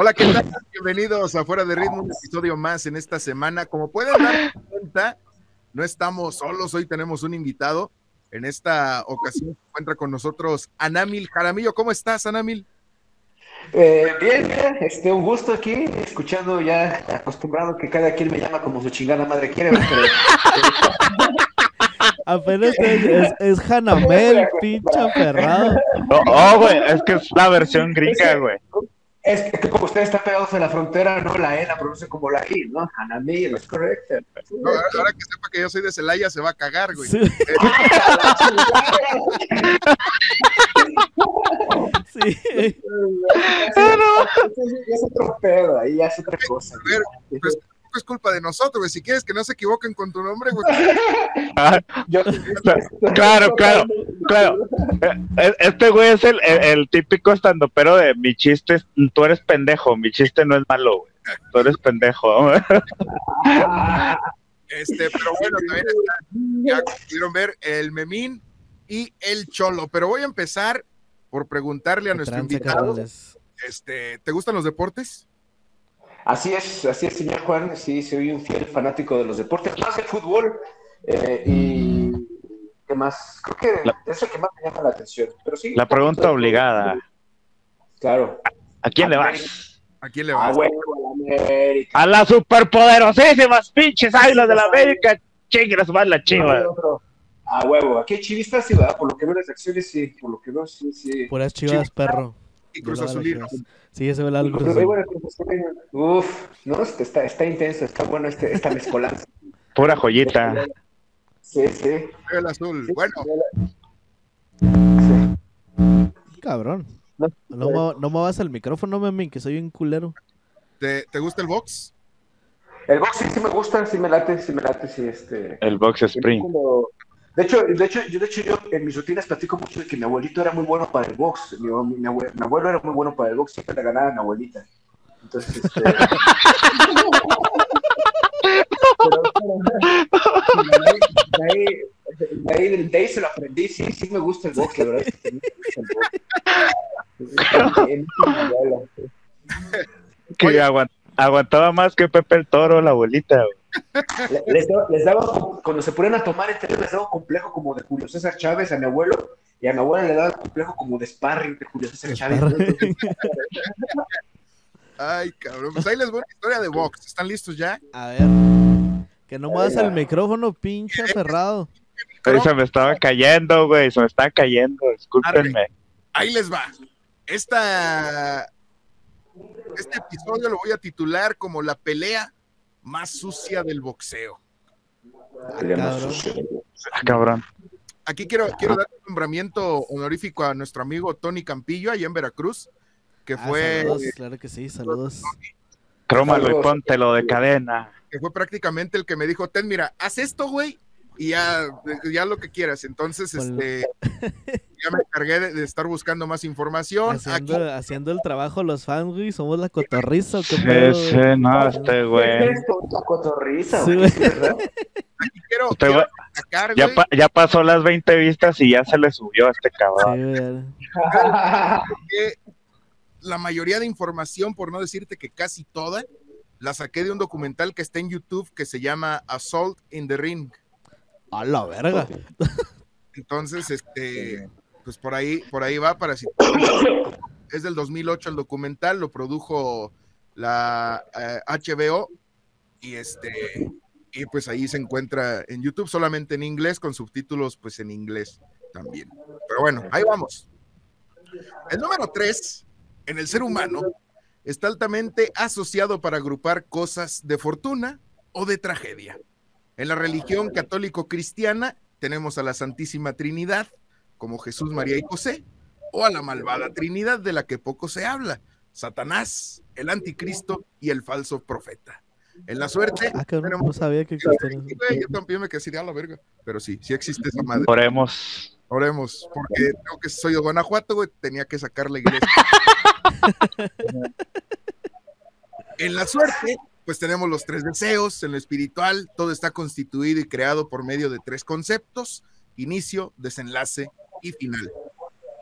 Hola, ¿qué tal? Bienvenidos a Fuera de Ritmo, un episodio más en esta semana. Como pueden dar cuenta, no estamos solos, hoy tenemos un invitado. En esta ocasión se encuentra con nosotros Anamil Jaramillo. ¿Cómo estás, Anamil? Eh, bien, este, un gusto aquí, escuchando ya acostumbrado que cada quien me llama como su chingada madre quiere. Pero, Apenas es, es, es Hanamel, pinche aferrado. No, oh, güey, es que es la versión gringa, güey. Es que como ustedes están pegados en la frontera, no la E la pronuncia como la I, ¿no? Hanamil, es correcto. No, ahora que sepa que yo soy de Celaya, se va a cagar, güey. Sí. Sí. Ya es otro pedo, ahí ya es otra cosa. A ver, pues es culpa de nosotros, güey. Si quieres que no se equivoquen con tu nombre, güey. Ah, Yo- claro, claro, claro. Eh, Este güey es el, el, el típico estandopero de mi chiste, es, tú eres pendejo, mi chiste no es malo, güey. Tú eres pendejo. güey. Este, pero bueno, también está, ya pudieron ver el Memín y el Cholo. Pero voy a empezar por preguntarle a nuestro invitado, este, ¿te gustan los deportes? Así es, así es, señor Juan. Sí, soy un fiel fanático de los deportes, más el fútbol. eh, y qué más, creo que La- es el que más me llama la atención. Pero sí, La pregunta obligada, Claro. ¿a quién le vas? ¿A quién le A vas? huevo, a la América. A las superpoderosísimas pinches águilas de la América. Chingas más la chiva. A huevo. Aquí hay chivistas, sí, ¿verdad? Por lo que veo las acciones, sí. Por lo que veo, sí, sí. Puras chivas, perro. Y Cruz Azulino. Sí, ese ve el Cruz Uf, no, está, está intenso, está bueno este, esta mezcolanza. Pura joyita. Sí, sí. El azul. sí, Bueno, sí. Cabrón. No, No, me- no me vas al micrófono, mami, que soy un culero. ¿te, te gusta el box? El boxing sí me gusta, sí me late, sí me late, sí, este. El box spring. Como- De hecho, de hecho, yo, de hecho, yo en mis rutinas platico mucho de que mi abuelito era muy bueno para el box. Mi, mi abue- mi abuelo era muy bueno para el box, siempre le ganaba a mi abuelita. Entonces, este. Pero, de, ahí, de, ahí, de ahí se lo aprendí, sí, sí me gusta el box, la verdad. es que aguant- aguantaba más que Pepe el Toro, la abuelita, güey. Le- Les daba, les daba- cuando se ponían a tomar entre ellos, les daba un complejo como de Julio César Chávez a mi abuelo, y a mi abuela le daba un complejo como de sparring de Julio César Chávez. Ay, cabrón. Pues ahí les voy una historia de box. ¿Están listos ya? A ver. Que no me vas al micrófono, pinche aferrado. Ahí se me estaba cayendo, güey. Se me estaba cayendo. Discúlpenme. Ahí les va. Esta, este episodio lo voy a titular como la pelea más sucia del boxeo. Cabrón. Ah, cabrón. Aquí quiero, quiero dar un nombramiento honorífico a nuestro amigo Tony Campillo, allá en Veracruz, que Ah, fue, saludos, claro que sí, saludos. Crómalo y póntelo de cadena. que fue prácticamente el que me dijo, Ten, mira, haz esto, güey, y ya, ya lo que quieras. Entonces, este, ya me encargué de, de estar buscando más información. Haciendo, Aquí, haciendo el trabajo los fans, güey. Somos la cotorriza, ¿o qué Sí, sí, güey? no, este güey. Una cotorriza, Sí, güey, aquí quiero, Este quiero güey destacar, ya, güey, pa- ya pasó las 20 vistas y ya se le subió a este Sí, cabrón. güey. que la mayoría de información, por no decirte que casi toda, la saqué de un documental que está en YouTube que se llama Assault in the Ring. A la verga. Entonces, este, pues por ahí, por ahí va para si es del 2008 el documental, lo produjo la eh, HBO y este y pues ahí se encuentra en YouTube solamente en inglés con subtítulos pues en inglés también. Pero bueno, ahí vamos. El número 3 en el ser humano está altamente asociado para agrupar cosas de fortuna o de tragedia. En la religión católico-cristiana tenemos a la Santísima Trinidad, como Jesús, María y José, o a la malvada Trinidad de la que poco se habla, Satanás, el anticristo y el falso profeta. En la suerte, Ah, cabrón, tenemos- no sabía que existía. Yo también me quedé a la verga. Pero sí, sí existe esa madre. Oremos. Oremos, porque tengo que soy de Guanajuato, güey, tenía que sacar la iglesia. en la suerte, pues tenemos los tres deseos, en lo espiritual, todo está constituido y creado por medio de tres conceptos, inicio, desenlace y final.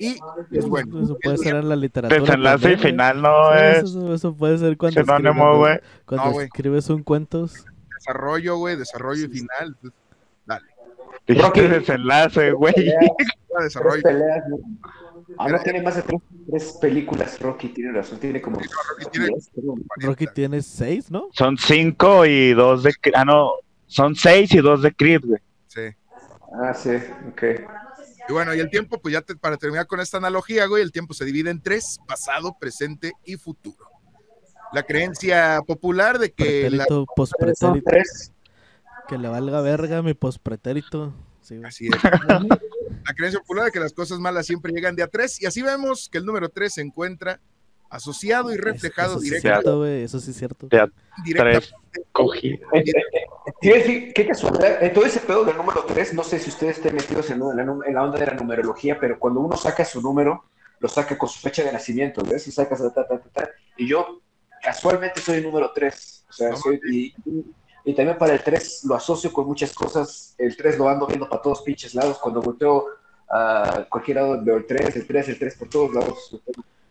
Y, pues bueno, Eso puede ser en la literatura. Desenlace y también, güey. final no Sí, es Eso, eso puede ser cuando, escribes, cuando, cuando No, güey. escribes un cuento. desarrollo, güey, desarrollo y final. Rocky. desenlace, güey. Desarrollo. Ah, no, tiene más de tres, tres películas, Rocky, tiene razón, tiene como Rocky tiene. Rocky seis, ¿no? Son cinco y dos de... Ah, no. Son seis y dos de Creed, güey. Sí. Ah, sí, ok. Y bueno, y el tiempo, pues ya te- para terminar con esta analogía, güey, el tiempo se divide en tres, pasado, presente y futuro. La creencia popular de que la... Pretérito, Son pospretérito. tres. Que le valga verga mi pospretérito. Sí. Así es. La creencia popular de que las cosas malas siempre llegan de a tres, y así vemos que el número tres se encuentra asociado y reflejado Eso sí es directa- cierto, güey. Eso sí es cierto. Ya, directamente tres. Eh, eh, eh, a decir, qué casualidad. En todo ese pedo del número 3, no sé si ustedes estén metidos en, la, en la onda de la numerología, pero cuando uno saca su número, lo saca con su fecha de nacimiento, ¿ves? Y sacas ta, ta, ta, ta. Y yo casualmente soy el número 3. O sea, soy, y, y- también para el 3 lo asocio con muchas cosas. El 3 lo ando viendo para todos pinches lados. Cuando volteo a cualquier lado veo el 3, el 3, el 3 por todos lados.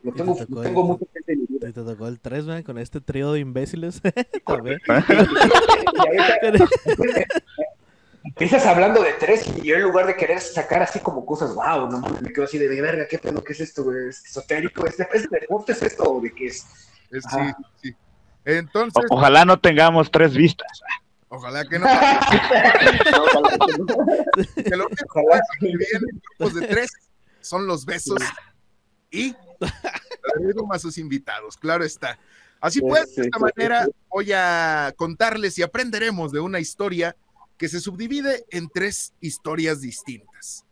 Lo tengo, lo tengo, el- mucha gente en mi vida. Te, tocó el 3, güey, con este trío de imbéciles. También. Y ahorita- Empiezas hablando de tres y yo en lugar de querer sacar así como cosas, wow, no mames, me quedo así de verga, ¿qué pedo? ¿Qué es esto, güey? ¿Es esotérico? ¿Es de, ¿Es de deporte? ¿Es esto? ¿O de qué es? Es- sí, sí. Entonces, O- ojalá no tengamos tres vistas. ojalá que no. Ojalá. que lo único que en grupos de tres son los besos y a sus invitados, claro está. Así Sí, pues, sí, de esta sí, manera sí. voy a contarles y aprenderemos de una historia que se subdivide en tres historias distintas.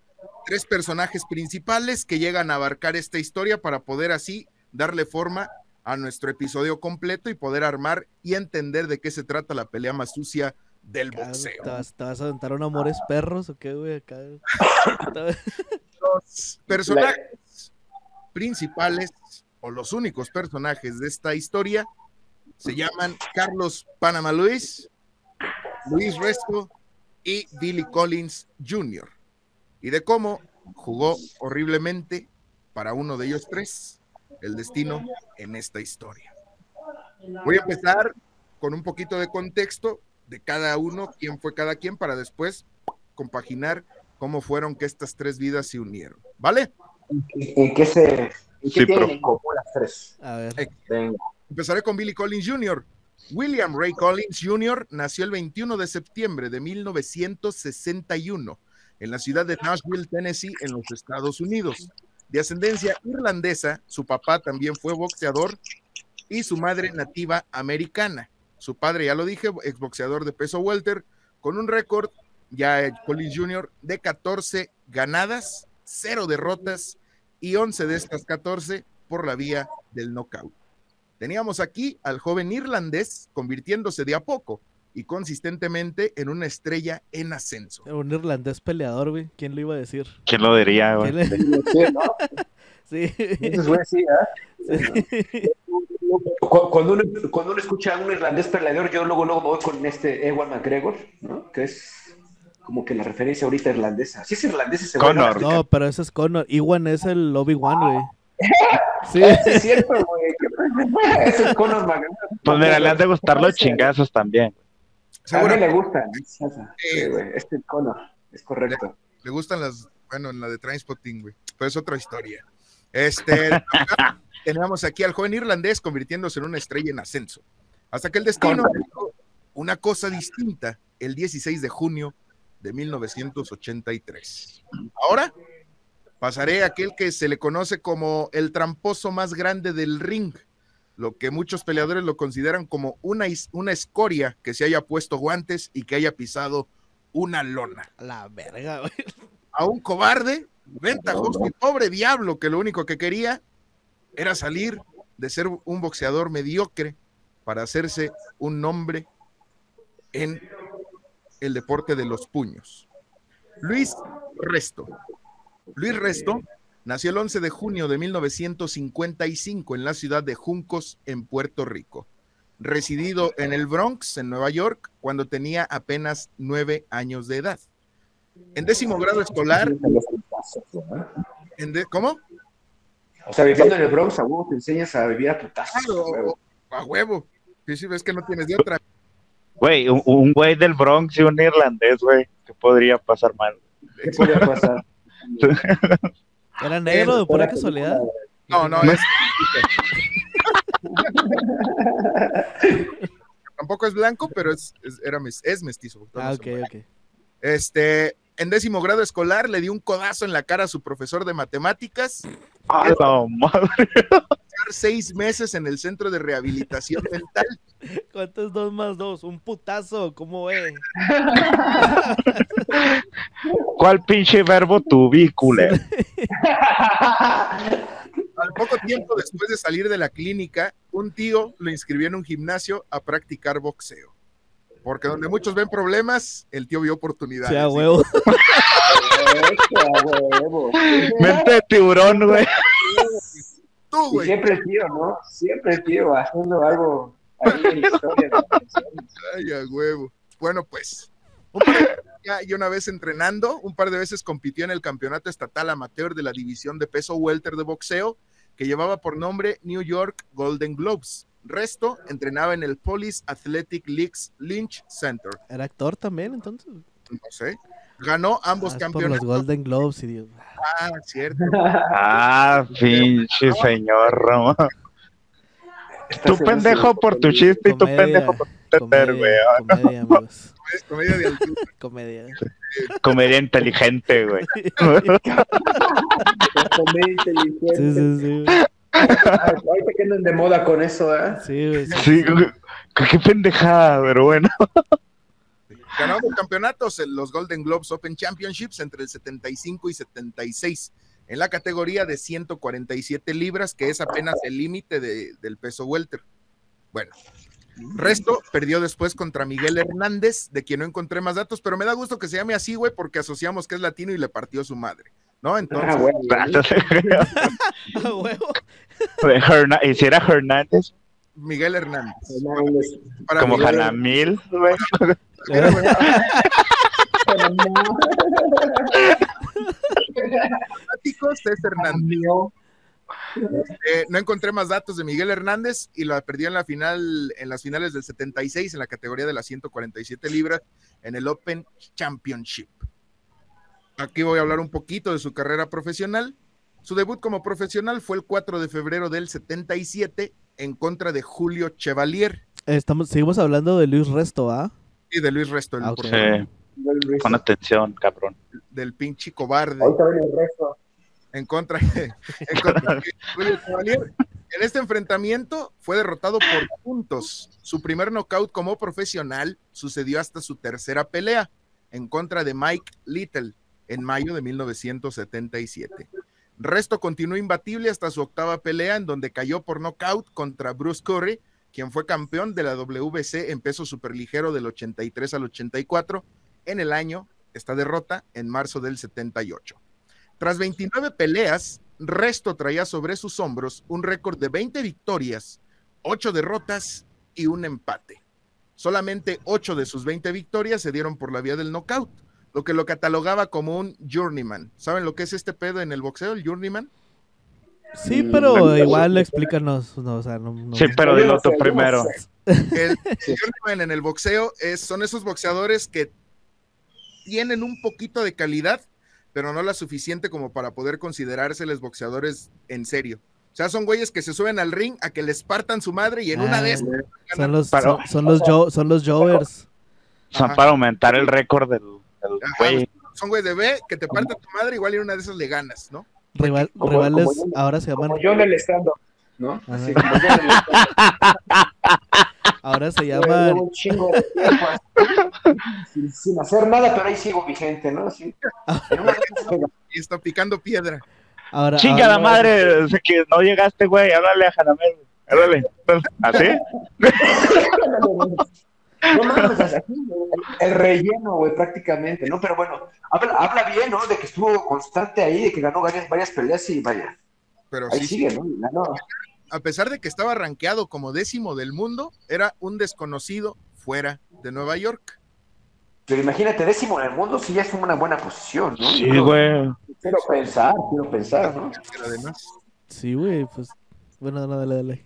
Tres personajes principales que llegan a abarcar esta historia para poder así darle forma a nuestro episodio completo y poder armar y entender de qué se trata la pelea más sucia del boxeo. ¿Te vas, te vas a aventar un amores perros o qué, güey? Acá. los personajes principales o los únicos personajes de esta historia se llaman Carlos Panama Luis, Luis Resco y Billy Collins Jr. Y de cómo jugó horriblemente para uno de ellos tres el destino en esta historia. Voy a empezar con un poquito de contexto de cada uno, quién fue cada quien, para después compaginar cómo fueron que estas tres vidas se unieron. ¿Vale? ¿En qué se en qué Sí, tienen pero- en común las tres? A ver. Venga. Empezaré con Billy Collins Jr. William Ray Collins Jr. nació el 21 de septiembre de 1961 en la ciudad de Nashville, Tennessee, en los Estados Unidos. De ascendencia irlandesa, su papá también fue boxeador y su madre nativa americana. Su padre, ya lo dije, exboxeador de peso welter, con un récord, ya Collins Jr., de 14 ganadas, 0 derrotas y 11 de estas 14 por la vía del knockout. Teníamos aquí al joven irlandés convirtiéndose de a poco y consistentemente en una estrella en ascenso. Un irlandés peleador, güey. ¿Quién lo iba a decir? ¿Quién lo diría, güey? ¿Quién le- Sí. Entonces, güey, sí, ¿ah? Sí. Cu- Cuando uno, cuando uno escucha a un irlandés peleador, yo luego, luego me voy con este Ewan McGregor, ¿no? Que es como que la referencia ahorita irlandesa. Sí es irlandés ese güey, ¿no? Connor. No, pero ese es Connor. Iwan es el Obi-Wan, güey. Sí. Sí, es cierto, güey. es Conor McGregor. Pues mira, le han de gustar los chingazos también. A mí Seguro le gusta. Sí, güey. Este es Conor. Es correcto. le gustan las, bueno, en la de Transpotting, güey, pero es otra historia. Este, teníamos aquí al joven irlandés convirtiéndose en una estrella en ascenso, hasta que el destino dijo una cosa distinta el 16 de junio de 1983. Ahora pasaré a aquel que se le conoce como el tramposo más grande del ring, lo que muchos peleadores lo consideran como una, una escoria que se haya puesto guantes y que haya pisado una lona La verga, güey. a un cobarde, ventajoso y pobre diablo que lo único que quería era salir de ser un boxeador mediocre para hacerse un nombre en el deporte de los puños. Luis Resto. Luis Resto nació el 11 de junio de 1955 en la ciudad de Juncos, en Puerto Rico. Residido en el Bronx, en Nueva York, cuando tenía apenas nueve años de edad. En décimo grado escolar, en de- ¿cómo? O sea, viviendo en el Bronx, a huevo te enseñas a vivir a putazos. Claro, a huevo. Sí, sí, ves que no tienes de otra. Güey, un, un güey del Bronx y un irlandés, güey. ¿Qué podría pasar mal? ¿Qué podía pasar? Era negro de pura casualidad. No, no, es. Tampoco es blanco, pero es, es- era mes- es mestizo. Ah, ok, ok. Este, en décimo grado escolar le dio un codazo en la cara a su profesor de matemáticas, ¡A la madre! Estar seis meses en el centro de rehabilitación mental. ¿Cuánto es dos más dos? Un putazo, ¿cómo ve? ¿Cuál pinche verbo tubícule? Al poco tiempo después de salir de la clínica, un tío lo inscribió en un gimnasio a practicar boxeo. Porque donde muchos ven problemas, el tío vio oportunidades. Sí, a huevo. Eso, a huevo. Mente de tiburón, güey. Tú, Y güey. siempre el tío, ¿no? Siempre el tío haciendo algo ahí en la historia. Ay, a huevo. Bueno, pues. un par de- y una vez entrenando, un par de veces compitió en el campeonato estatal amateur de la división de peso welter de boxeo, que llevaba por nombre New York Golden Globes. Resto entrenaba en el Police Athletic Leagues Lynch Center. Era actor también, entonces. No sé. Ganó ambos Ah, es por los campeonatos. Golden Globes y Dios. Ah, cierto. Ah, pinche señor, Roma. Tú pendejo por tu chiste y tú pendejo por tu entender, güey. Comedia, comedia, comedia de altura. Comedia. Comedia inteligente, güey. Comedia inteligente. Sí, sí, sí. Ah, Ahorita que andan de moda con eso, ¿eh? Sí, güey. sí. Qué pendejada, pero bueno. Ganó dos campeonatos en los Golden Globes Open Championships entre el 75 y 76 en la categoría de 147 libras, que es apenas el límite de- del peso welter. Bueno, resto perdió después contra Miguel Hernández, de quien no encontré más datos, pero me da gusto que se llame así, güey, porque asociamos que es latino y le partió su madre, ¿no? Entonces, Ah, bueno. A huevo. De Herna- ¿Y si era Hernández? Miguel Hernández. Hernández. Para Como Miguel- Janamil, güey. Es Hernández. Eh, no encontré más datos de Miguel Hernández y la perdió en la final, en las finales del 76 en la categoría de las 147 libras en el Open Championship. Aquí voy a hablar un poquito de su carrera profesional. Su debut como profesional fue el 4 de febrero del 77 en contra de Julio Chevalier Estamos, seguimos hablando de Luis Resto, ¿ah? Y de Luis Resto, el Ah, ok. Sí, pon atención, cabrón. del pinche cobarde. Ahorita ven el resto. en contra, en contra. En este enfrentamiento fue derrotado por puntos. Su primer knockout como profesional sucedió hasta su tercera pelea en contra de Mike Little en mayo de 1977. Resto continuó imbatible hasta su octava pelea en donde cayó por knockout contra Bruce Curry, quien fue campeón de la WBC en peso superligero del 83 al 84 en el año, esta derrota, en marzo del 78. Tras 29 peleas, Resto traía sobre sus hombros un récord de 20 victorias, 8 derrotas y un empate. Solamente 8 de sus 20 victorias se dieron por la vía del knockout, lo que lo catalogaba como un journeyman. ¿Saben lo que es este pedo en el boxeo, el journeyman? Sí, pero igual explícanos. No, o sea, no, no- Sí, pero dilo tú primero. El en el boxeo es, son esos boxeadores que tienen un poquito de calidad, pero no la suficiente como para poder considerárseles boxeadores en serio. O sea, son güeyes que se suben al ring a que les partan su madre y en una Ah, de esas son los, Pero- son, son los, jo- son los Jovers. Son Ajá. para aumentar el récord del, del Ajá, güey. son güeyes de B que te partan tu madre, igual en una de esas le ganas, ¿no? Rival- Como- rivales como yo- ahora se llaman, Como yo en el stand-up, ¿no? Ajá. Así, como yo en el ahora se llaman, un chingo de tiempo sin, sin hacer nada, pero ahí sigo vigente, ¿no? Así. Y está picando piedra. ahora, Chinga ahora- la madre, que no llegaste, güey. Háblale a Janamel. Háblale. ¿Así? No mames, así, el, el relleno, güey, prácticamente, ¿no? Pero bueno, habla, habla bien, ¿no? De que estuvo constante ahí, de que ganó varias, varias peleas y vaya, Pero ahí sí, sigue, ¿no? Ganó. a pesar de que estaba rankeado como décimo del mundo, era un desconocido fuera de Nueva York. Pero imagínate, décimo en el mundo, sí ya es una buena posición, ¿no? Sí, Quiero- güey. Quiero pensar, quiero pensar, ¿no? Pero además, Sí, güey, pues. Bueno, no, dale, dale.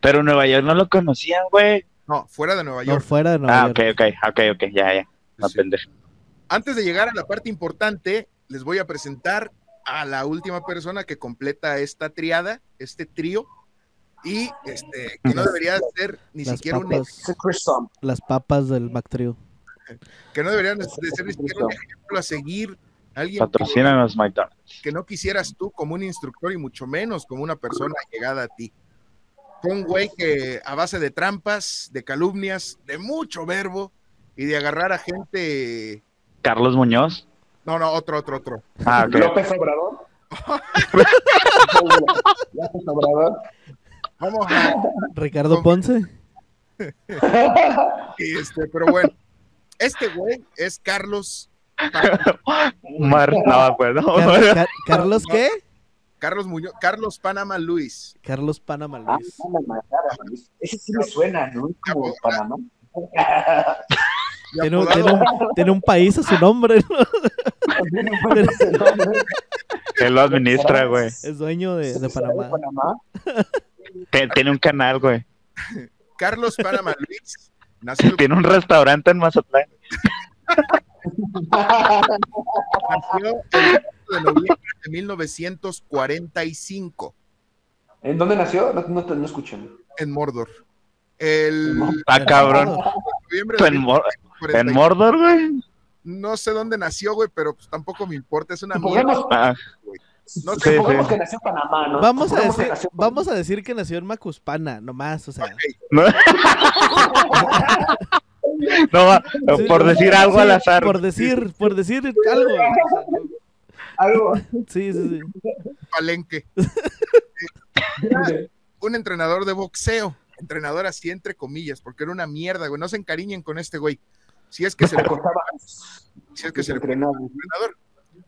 Pero Nueva York no lo conocían, güey. No, fuera de Nueva No, York. fuera de Nueva Ah, ok, York. ok, ok, ok, ya, ya. No Sí. Antes de llegar a la parte importante, les voy a presentar a la última persona que completa esta triada, este trío, y este, que no debería ser ni Las siquiera un papas, Sum. las papas del Bactrio. que no deberían de ser ni siquiera un ejemplo a seguir, alguien que, Patrocínanos McDonald's. que no quisieras tú como un instructor y mucho menos como una persona llegada a ti. Fue un güey que a base de trampas, de calumnias, de mucho verbo y de agarrar a gente. Carlos Muñoz. No, no, otro, otro, otro. Ah. López Obrador. López Obrador. Vamos a. Ricardo Ponce. Este, pero bueno, este güey es Carlos. Mar, no, pues no. Car- Car- ¿Carlos qué? Carlos Muñoz, Carlos Panamá Luis. Carlos Panamá Ah, Luis. Panamá, cara, Ese sí me suena, ¿no? Como Panamá. Tiene un, tiene un- tiene un país a su nombre, ¿no? Él lo administra, güey. Es dueño de, de Panamá. Tiene un canal, güey. Carlos Panamá Luis nació Tiene un restaurante en Mazatlán. Nació el 4 de noviembre de 1945 ¿En dónde nació? No, no, te- no escuché. en Mordor. El Ah, cabrón. noviembre de En, Mor- 1945. en Mordor, güey. No sé dónde nació, güey, pero pues tampoco me importa. Es una mierda. Supongamos, Ah, No Sí, sé, sí. que nació en Panamá, ¿no? Vamos a, decir, nació en vamos a decir que nació en Macuspana, nomás, o sea. no. No, va, Sí, por decir algo sí, al azar. Por decir, por decir algo. Algo. Sí, sí, sí. Palenque. Un entrenador de boxeo. Entrenador así entre comillas, porque era una mierda, güey. No se encariñen con este güey. Si es que se le, Costaba si es que se le.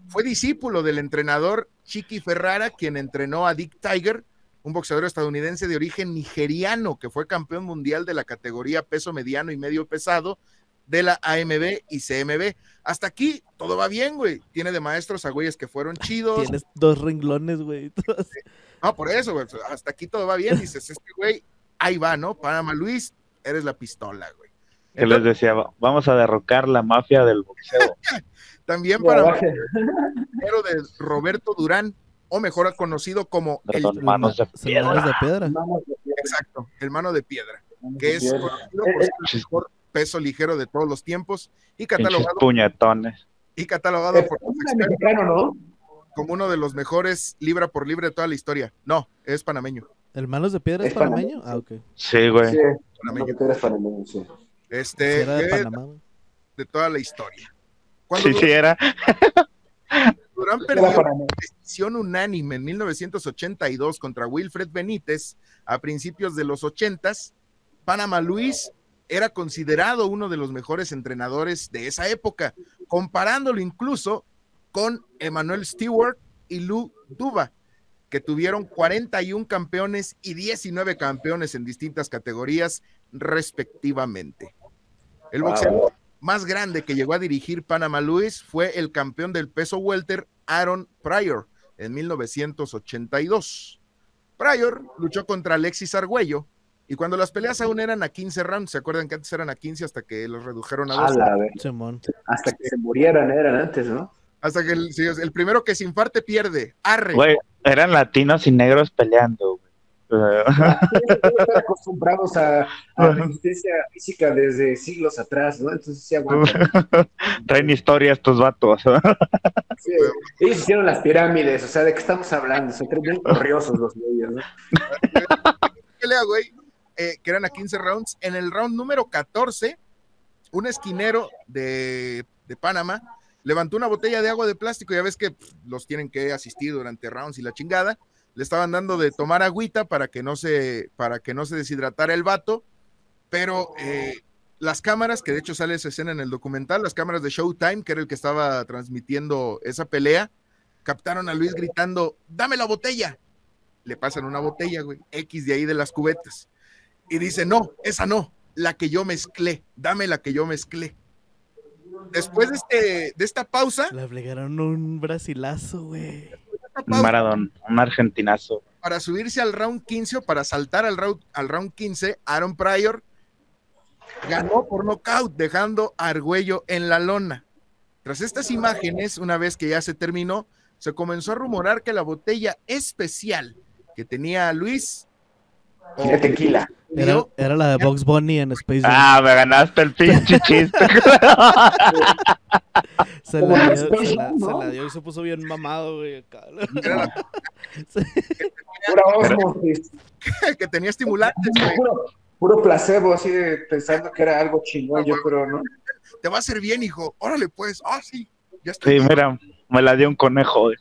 Fue discípulo del entrenador Chiqui Ferrara, quien entrenó a Dick Tiger, un boxeador estadounidense de origen nigeriano que fue campeón mundial de la categoría peso mediano y medio pesado de la AMB y CMB. Hasta aquí todo va bien, güey. Tiene de maestros a güeyes que fueron chidos. Tienes dos renglones, güey. No, por eso, güey. Hasta aquí todo va bien. Dices, este güey, ahí va, ¿no? Panamá Luis, eres la pistola, güey. Él les decía, "Va- vamos a derrocar la mafia del boxeo. También para pero de Roberto Durán, o mejor conocido como el, manos de piedra. exacto, el mano de piedra, que es conocido por ser el mejor peso ligero de todos los tiempos y catalogado, puñetones. y catalogado Eh, por los es expertos mexicano, ¿no? como uno de los mejores libra por libra de toda la historia. No, es panameño. ¿El manos de piedra es Es panameño, panameño? Ah, ok. Sí, güey. Sí, Panameño. eres panameño, sí. Este, Sí, era de es Panamá. güey. de toda la historia. Sí, sí, era. Durán perdió decisión unánime en 1982 contra Wilfred Benítez a principios de los 80s, Panamá Luis era considerado uno de los mejores entrenadores de esa época, comparándolo incluso con Emmanuel Stewart y Lou Duba, que tuvieron 41 campeones y 19 campeones en distintas categorías respectivamente. El boxeador más grande que llegó a dirigir Panamá Luis fue el campeón del peso welter Aaron Pryor en 1982. Pryor luchó contra Alexis Argüello y cuando las peleas aún eran a 15 rounds, ¿se acuerdan que antes eran a 15 hasta que los redujeron a A 12? la vez. Simón. Hasta que se murieran eran antes, ¿no? Hasta que el, el primero que se infarte pierde. Arre. Güey, eran latinos y negros peleando, güey. Están acostumbrados a, a resistencia física desde siglos atrás, ¿no? Entonces sí aguantan. Traen historia estos vatos. Sí. Ellos hicieron las pirámides, o sea, ¿de qué estamos hablando? Son bien corriosos los medios, ¿no? pelea, güey, eh, que eran a 15 rounds. En el round número 14, un esquinero de, de Panamá levantó una botella de agua de plástico. Ya ves que pff, los tienen que asistir durante rounds y la chingada. Le estaban dando de tomar agüita para que no se, para que no se deshidratara el vato. Pero eh, las cámaras, que de hecho sale esa escena en el documental, las cámaras de Showtime, que era el que estaba transmitiendo esa pelea, captaron a Luis gritando, dame la botella. Le pasan una botella, güey, X de ahí de las cubetas. Y dice, no, esa no, la que yo mezclé, dame la que yo mezclé. Después de, este, de esta pausa, Le obligaron un brasilazo, güey. Un maradón, un argentinazo. para subirse al round 15 o para saltar al round, al round 15, Aaron Pryor ganó por nocaut, dejando a Argüello en la lona. Tras estas imágenes, una vez que ya se terminó, se comenzó a rumorar que la botella especial que tenía Luis De tequila. Era, la de Box Bunny en Space Jam. Ah, me ganaste el pinche chiste. se, la dio, se, la, Jam, ¿no? se la dio y se puso bien mamado, güey. era Pura osmosis. que tenía estimulantes, güey. Puro, puro placebo, así de pensando que era algo chingón, yo creo, ¿no? te va a hacer bien, hijo. Órale, pues. Ah, sí. Ya estoy. Sí, bien. mira, me la dio un conejo. güey.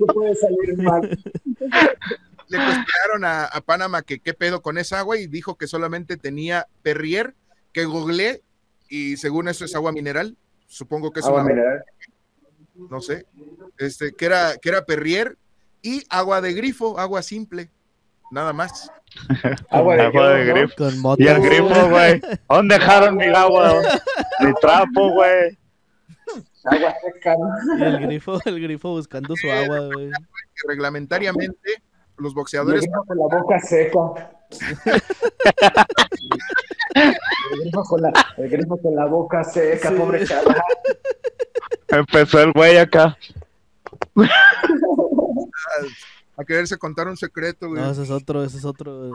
No puede salir mal. Le cuestionaron a, a Panamá que qué pedo con esa agua y dijo que solamente tenía Perrier, que googleé y según eso es agua mineral. Supongo que es Agua una, mineral. no sé, este, que era, que era Perrier y agua de grifo, agua simple, nada más. Agua de, Agua de grifo. Con moto. Y el grifo, güey. ¿Dónde dejaron mi agua? Mi trapo, güey. Agua seca, el grifo, el grifo buscando su agua, güey. Reglamentariamente los boxeadores grifo con la boca seca. El grifo con la, el grifo con la boca seca, Sí. pobre chaval. Empezó el güey acá. a quererse contar un secreto, güey. No, ese es otro, ese es otro.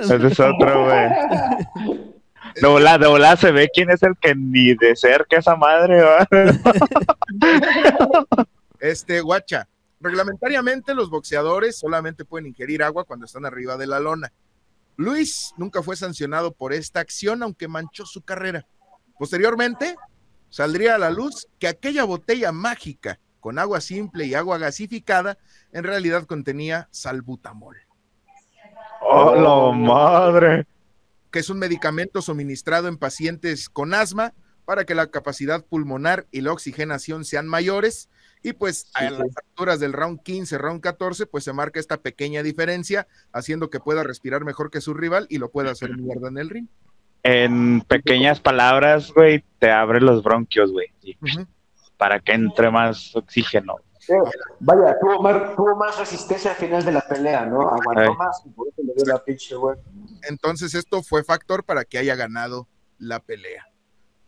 Ese es otro, güey. De volada, de volada se ve quién es el que ni de cerca esa madre, ¿va? Este, guacha, reglamentariamente los boxeadores solamente pueden ingerir agua cuando están arriba de la lona. Luis nunca fue sancionado por esta acción, aunque manchó su carrera. Posteriormente, saldría a la luz que aquella botella mágica con agua simple y agua gasificada en realidad contenía salbutamol, ¡Oh, la madre! que es un medicamento suministrado en pacientes con asma para que la capacidad pulmonar y la oxigenación sean mayores. Y pues a Sí, las alturas del round 15, round 14, pues se marca esta pequeña diferencia, haciendo que pueda respirar mejor que su rival y lo pueda hacer mierda en el ring. En pequeñas palabras, güey, te abre los bronquios, güey. Para que entre más oxígeno. Eh, Vaya, tuvo más, tuvo más resistencia al final de la pelea, ¿no? Aguantó Ay. más y por eso le dio la pinche, güey. Entonces esto fue factor para que haya ganado la pelea.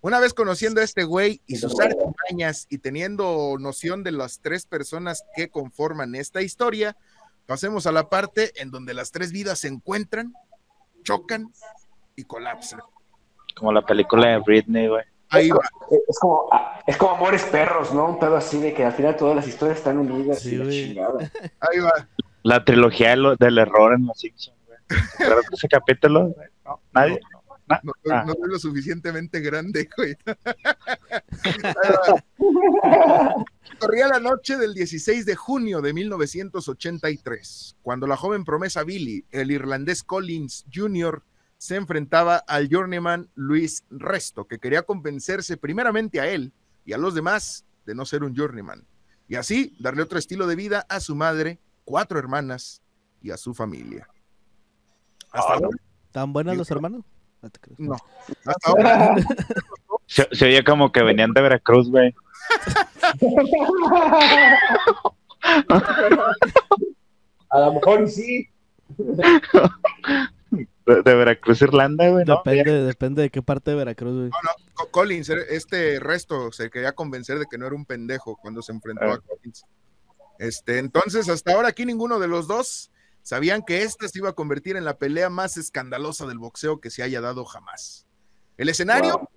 Una vez conociendo a este güey y sus artimañas y teniendo noción de las tres personas que conforman esta historia, pasemos a la parte en donde las tres vidas se encuentran, chocan y colapsan. Como la película de Britney, güey. Ahí va. Eh, Es como, ah, es como Amores Perros, ¿no? Un pedo así de que al final todas las historias están unidas Sí, y la chingada. Ahí va. La trilogía de lo- del error en los Simpsons, güey. ¿Te acuerdas de ese capítulo? güey? No, nadie. No. No, Ah. no soy lo suficientemente grande, güey. Corría la noche del 16 de junio de 1983, cuando la joven promesa Billy, el irlandés Collins Jr., se enfrentaba al journeyman Luis Resto, que quería convencerse primeramente a él y a los demás de no ser un journeyman, y así darle otro estilo de vida a su madre, cuatro hermanas y a su familia. Hasta Ah, no. ahora, ¿Tan buenos los hermanos? No te creas. no. Hasta ahora Se, se oye como que venían de Veracruz, güey. A lo mejor sí. De, de Veracruz, Irlanda, güey, ¿no? Depende, depende de qué parte de Veracruz, güey. Co- Collins, eh, este resto se quería convencer de que no era un pendejo cuando se enfrentó a Ah. Collins. Este, entonces, hasta ahora aquí ninguno de los dos sabían que esta se iba a convertir en la pelea más escandalosa del boxeo que se haya dado jamás. El escenario Wow.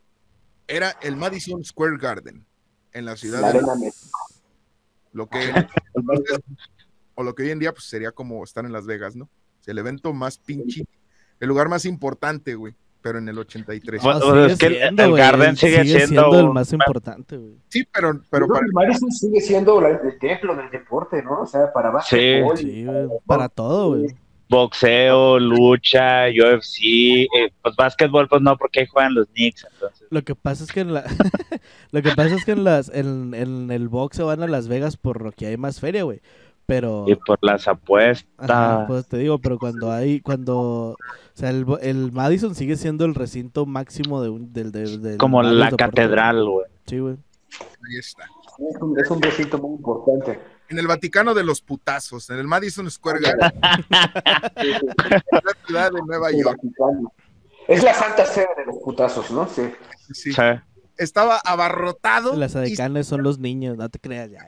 era el Madison Square Garden en la ciudad La de México. lo que o lo que hoy en día pues sería como estar en Las Vegas, ¿no? El evento más pinche, el lugar más importante, güey, pero en el 83. Bueno, No, es que el- el güey, Garden sigue siendo el un- más importante, güey. Sí, pero pero para el Madison sigue siendo la- el templo del deporte, ¿no? O sea, para básquetbol. Sí, güey. Para todo, güey. boxeo, lucha, UFC, eh, pues básquetbol, pues no, porque ahí juegan los Knicks, entonces. Lo que pasa es que en la lo que pasa es que en las en, en el boxeo van a Las Vegas por lo que hay más feria, güey. Pero Y por las apuestas. Ajá, pues te digo, pero cuando hay, cuando, o sea, el, el Madison sigue siendo el recinto máximo de un, del, del, del como la catedral, güey. Sí, güey. Ahí está. Es un, es un recinto muy importante. En el Vaticano de los putazos, en el Madison Square Garden, en la ciudad de Nueva York. Es la santa sede de los putazos, ¿no? Sí. Sí. Sí. Estaba abarrotado. Las y adecanes son los niños, no te creas ya.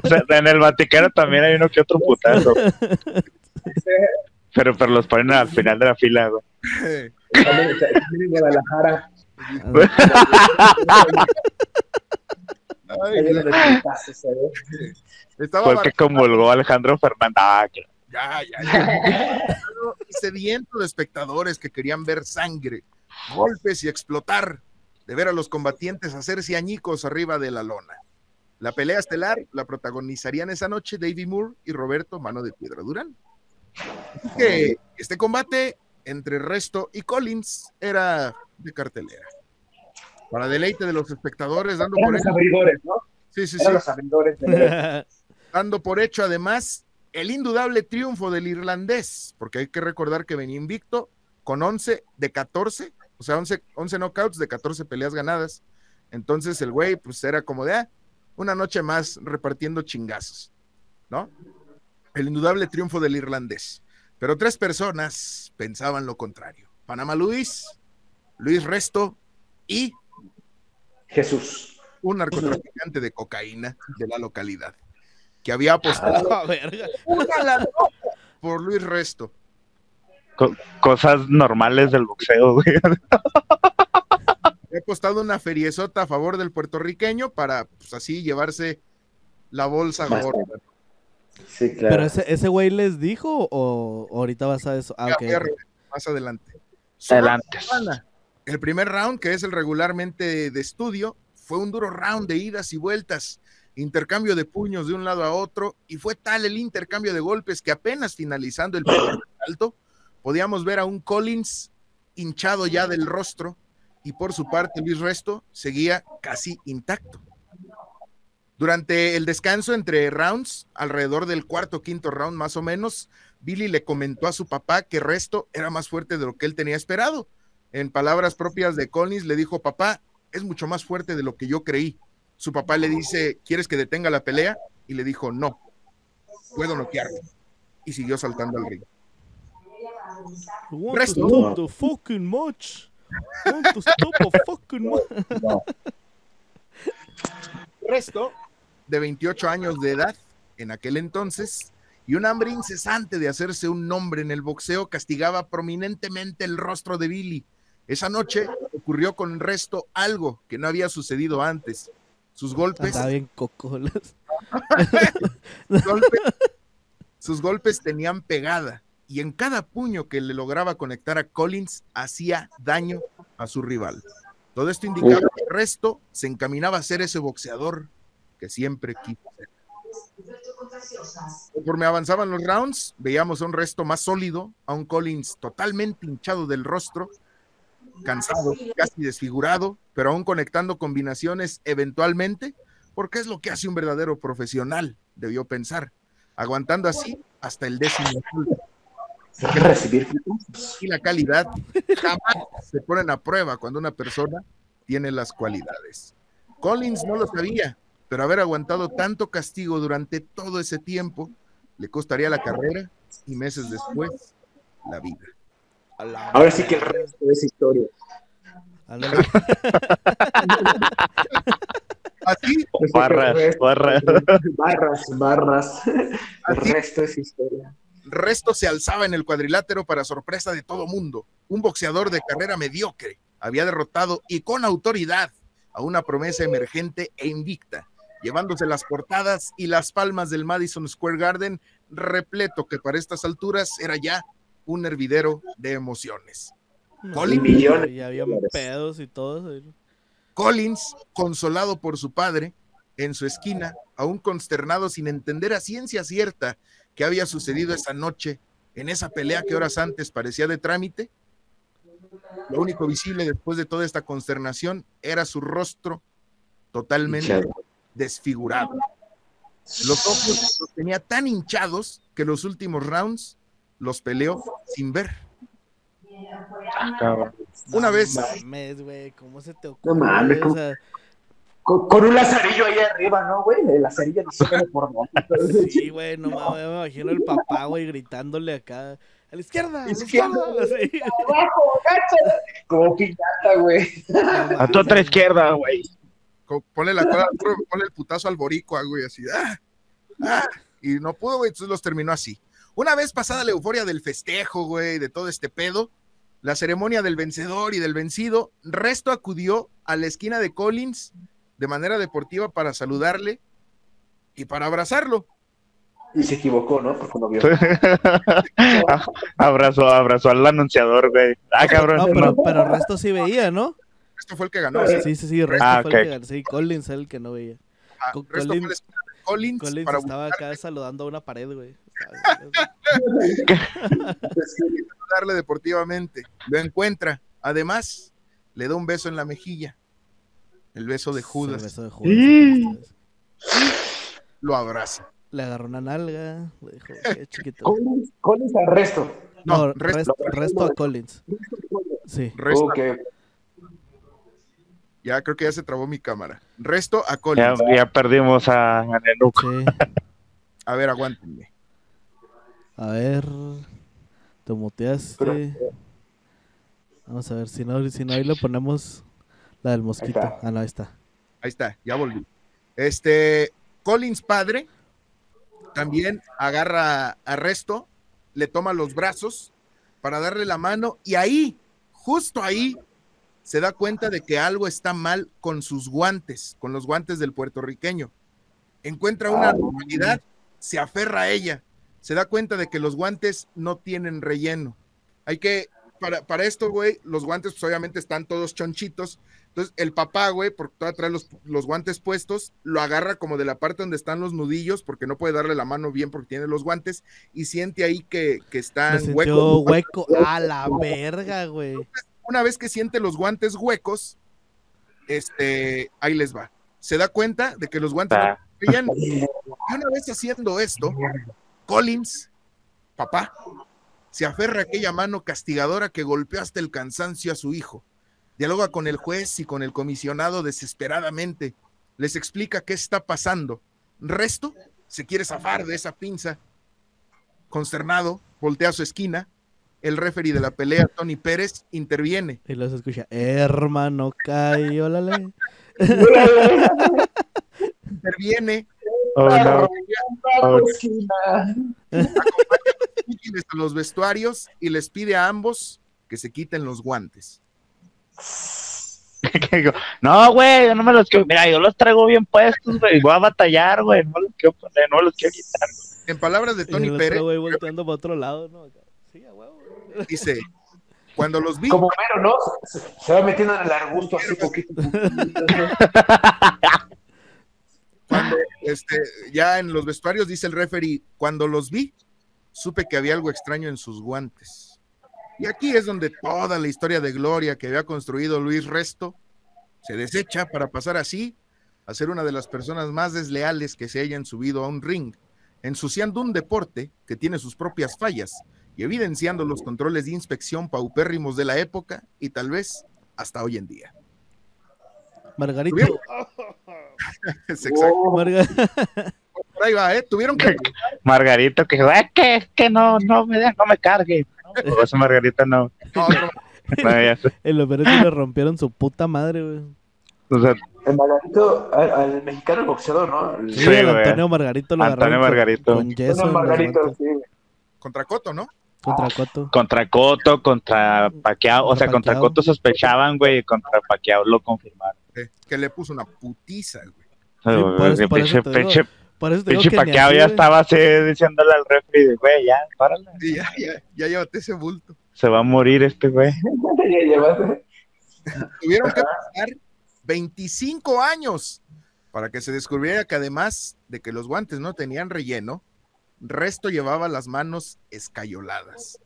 Pues, en el Vaticano también hay uno que otro putazo. Pero, pero los ponen al final de la fila, güey. En Guadalajara. Fue el que convulgó Alejandro Fernández. Ah, que- Ya, ya, ya. Sediento de espectadores que querían ver sangre, golpes y explotar, de ver a los combatientes hacerse añicos arriba de la lona. La pelea estelar la protagonizarían esa noche Davey Moore y Roberto Mano de Piedra Durán. Así que este combate entre Resto y Collins era de cartelera. Para deleite de los espectadores, dando Eran por los hecho, abridores, ¿no? sí, sí, sí, los abridores. de- dando por hecho además el indudable triunfo del irlandés, porque hay que recordar que venía invicto con 11 de 14, o sea, 11, 11 knockouts de 14 peleas ganadas. Entonces el güey, pues era como de ah, una noche más repartiendo chingazos, ¿no? El indudable triunfo del irlandés. Pero tres personas pensaban lo contrario. Panamá Luis, Luis Resto y Jesús. un narcotraficante de cocaína de la localidad, que había apostado Ah, por Luis Resto. Co- cosas normales del boxeo, güey. Había apostado una feriezota a favor del puertorriqueño para pues, así llevarse la bolsa gorda. Sí, claro. Pero ese, ese güey les dijo o ahorita vas a eso. Ah, Más adelante. Adelante. El primer round, que es el regularmente de estudio, fue un duro round de idas y vueltas, intercambio de puños de un lado a otro, y fue tal el intercambio de golpes que apenas finalizando el primer asalto, podíamos ver a un Collins hinchado ya del rostro, y por su parte Luis Resto seguía casi intacto. Durante el descanso entre rounds, alrededor del cuarto quinto round más o menos, Billy le comentó a su papá que Resto era más fuerte de lo que él tenía esperado. En palabras propias de Collins, le dijo, papá, es mucho más fuerte de lo que yo creí. Su papá le dice, ¿quieres que detenga la pelea? Y le dijo, no, puedo noquearlo. Y siguió saltando al ring. You want Resto. to stop the fucking match. You want to stop a fucking match. Resto, de 28 años de edad en aquel entonces, y un hambre incesante de hacerse un nombre en el boxeo castigaba prominentemente el rostro de Billy. Esa noche ocurrió con Resto algo que no había sucedido antes. Sus golpes bien cocolas. golpes- sus golpes tenían pegada y en cada puño que le lograba conectar a Collins hacía daño a su rival. Todo esto indicaba que el resto se encaminaba a ser ese boxeador que siempre quiso ser. Conforme avanzaban los rounds, veíamos a un resto más sólido, a un Collins totalmente hinchado del rostro, cansado, casi desfigurado, pero aún conectando combinaciones eventualmente, porque es lo que hace un verdadero profesional, debió pensar, aguantando así hasta el décimo asalto. Hay que recibir y la calidad jamás se ponen a prueba cuando una persona tiene las cualidades. Collins no lo sabía, pero haber aguantado tanto castigo durante todo ese tiempo le costaría la carrera y meses después la vida. Ahora sí que el resto es historia. Así, Barras, barras. barras, barras. El resto es historia. Resto se alzaba en el cuadrilátero para sorpresa de todo mundo. Un boxeador de carrera mediocre había derrotado y con autoridad a una promesa emergente e invicta, llevándose las portadas y las palmas del Madison Square Garden, repleto que para estas alturas era ya un hervidero de emociones. No, Collins. Millones Y había pedos y todo eso. Collins, consolado por su padre, en su esquina, aún consternado sin entender a ciencia cierta qué había sucedido esa noche en esa pelea que horas antes parecía de trámite. Lo único visible después de toda esta consternación era su rostro totalmente desfigurado. Los ojos los tenía tan hinchados que los últimos rounds los peleó sin ver. Ah. Una vez- mames, güey, ¿cómo se te ocurre? mames, O ¿cómo? sea, Con, con un lazarillo ahí arriba, ¿no, güey? El lazarillo no se ve por dónde. sí, güey, no mames, me imagino el papá, güey, gritándole acá. A la izquierda, a la Izquierda. izquierda. Abajo, gacha. Como piñata, güey. A tu otra izquierda, güey. Ponle la cola, ponle el putazo al boricua, güey, así. ¡ah! ¡ah! Y no pudo, güey, entonces los terminó así. Una vez pasada la euforia del festejo, güey, de todo este pedo, la ceremonia del vencedor y del vencido, Resto acudió a la esquina de Collins de manera deportiva para saludarle y para abrazarlo. Y se equivocó, ¿no? Porque no vio. abrazó, abrazó al anunciador, güey. Ah, cabrón. No, pero, pero el resto sí veía, ¿no? Esto fue el que ganó. ¿sí? Sí, sí, sí, el resto Ah, fue el que ganó. Sí, Collins era el que no veía. Ah, Con- Resto Collins- esquina de Collins, Collins para estaba acá saludando a una pared, güey. saludarle deportivamente. Lo encuentra. Además, le da un beso en la mejilla. El beso de El Judas. beso de Judas, Sí. Lo abraza. Le agarró una nalga. Le dijo, qué chiquito. Collins, Collins al resto. No, No, resto- resto, resto a Collins. Sí. Resto, Ok. Ya creo que ya se trabó mi cámara. Resto a Collins. ya perdimos a, a. Sí. A ver, aguántenme. A ver. Te muteaste. Vamos a ver, si no, si no ahí le ponemos la del mosquito. Ah, no, ahí está. Ahí está, ya volví. Este, Collins padre también agarra a Resto, le toma los brazos para darle la mano y ahí, justo ahí, se da cuenta de que algo está mal con sus guantes, con los guantes del puertorriqueño. Encuentra una anormalidad, se aferra a ella, se da cuenta de que los guantes no tienen relleno. Hay que, para, para esto, güey, los guantes pues obviamente están todos chonchitos, entonces, el papá, güey, porque todavía trae los, los guantes puestos, lo agarra como de la parte donde están los nudillos, porque no puede darle la mano bien porque tiene los guantes, y siente ahí que, que están huecos. hueco. A la verga, güey. Una vez que siente los guantes huecos, este, ahí les va. Se da cuenta de que los guantes no Ah, brillan. Y una vez haciendo esto, Collins, papá, se aferra a aquella mano castigadora que golpeó hasta el cansancio a su hijo. Dialoga con el juez y con el comisionado desesperadamente. Les explica qué está pasando. Resto se quiere zafar de esa pinza. Consternado, voltea a su esquina. El referee de la pelea, Tony Pérez, interviene. Y se escucha, hermano, cayó la ley. Interviene oh, no. útiles a los vestuarios y les pide a ambos que se quiten los guantes. Que digo, No, güey, yo no me los quiero. Mira, yo los traigo bien puestos, güey. Voy a batallar, güey. No los quiero poner, no me los quiero quitar. En palabras de Y Tony Pérez, volteando para otro lado, ¿no? Sí, a huevo. dice, cuando los vi, Como Mero, ¿no? Se, se va metiendo en el arbusto así poquito. cuando este, ya en los vestuarios, dice el referee, cuando los vi, supe que había algo extraño en sus guantes. Y aquí es donde toda la historia de gloria que había construido Luis Resto se desecha para pasar así a ser una de las personas más desleales que se hayan subido a un ring, ensuciando un deporte que tiene sus propias fallas y evidenciando los controles de inspección paupérrimos de la época y tal vez hasta hoy en día. Margarito. ¿Tuvieron? Es exacto. Oh, Por ahí va, ¿eh? Tuvieron que Margarito, que dijo, es que, es que no, no me, no me cargue. No, esa Margarita no. No, no perros le rompieron su puta madre, güey. O sea, el Margarito, al, al mexicano el boxeador, ¿no? El- Sí, Sí, el. Antonio Margarito lo Antonio con- Margarito. Con, yeso en los Margarito, sí. contra Coto, ¿no? contra Coto. contra Coto, contra Paquiao, o sea, contra. Coto sospechaban, güey, y contra Paquiao lo confirmaron. Eh, que le puso una putiza, güey. por eso- El por eso digo, pinche, Por eso te digo que Pacquiao ya estaba así diciéndole al refri de, güey, ya, párale. Sí, ya, ya, ya llévate ese bulto. Se va a morir este güey. Tuvieron que pasar 25 años para que se descubriera que además de que los guantes no tenían relleno, Resto llevaba las manos escayoladas.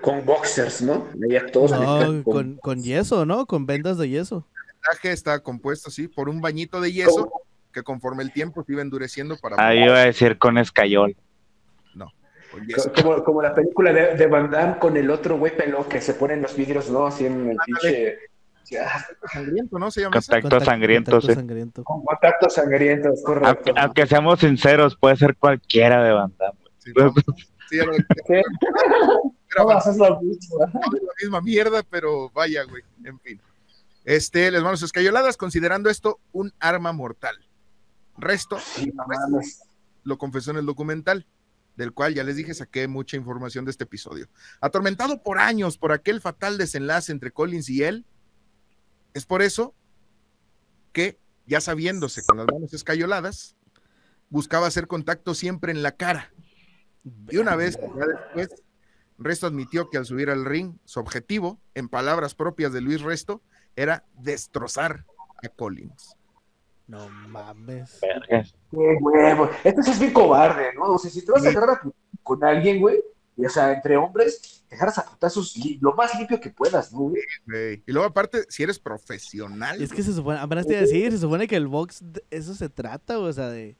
Con boxers, ¿no? Todos No, con- con, yeso, ¿no? Con vendas de yeso. El traje está compuesto, sí, por un bañito de yeso que conforme el tiempo se iba endureciendo para Ahí iba a decir con escayol. con yeso. Como, como la película de, de Van Damme con el otro güey pelón que se ponen los vidrios, ¿no? Así en el pinche. Sangriento, ¿no? Se llama? Contacto Contac- sangriento, contacto sí. sangriento. Con contactos sangrientos, correcto. Aunque, aunque seamos sinceros, puede ser cualquiera de banda. Sí, no, sí, era, Sí. lo mismo. la misma mierda, pero vaya, güey. En fin. Este, las manos escayoladas, considerando esto un arma mortal. Resto, mames. lo confesó en el documental, del cual ya les dije, saqué mucha información de este episodio. Atormentado por años por aquel fatal desenlace entre Collins y él, es por eso que, ya sabiéndose con las manos escayoladas, buscaba hacer contacto siempre en la cara. Y una vez, ya después, Resto admitió que al subir al ring, su objetivo, en palabras propias de Luis Resto, era destrozar a Collins. No mames. Vergas. Qué huevo. Esto sí es bien cobarde, ¿no? O sea, si te vas a agarrar a con alguien, güey, y, o sea, entre hombres, te agarras a putazos lo más limpio que puedas, ¿no, güey? Y luego, aparte, si eres profesional, Es que se supone, apenas te iba a decir, se supone que el box, de eso se trata, o sea, de,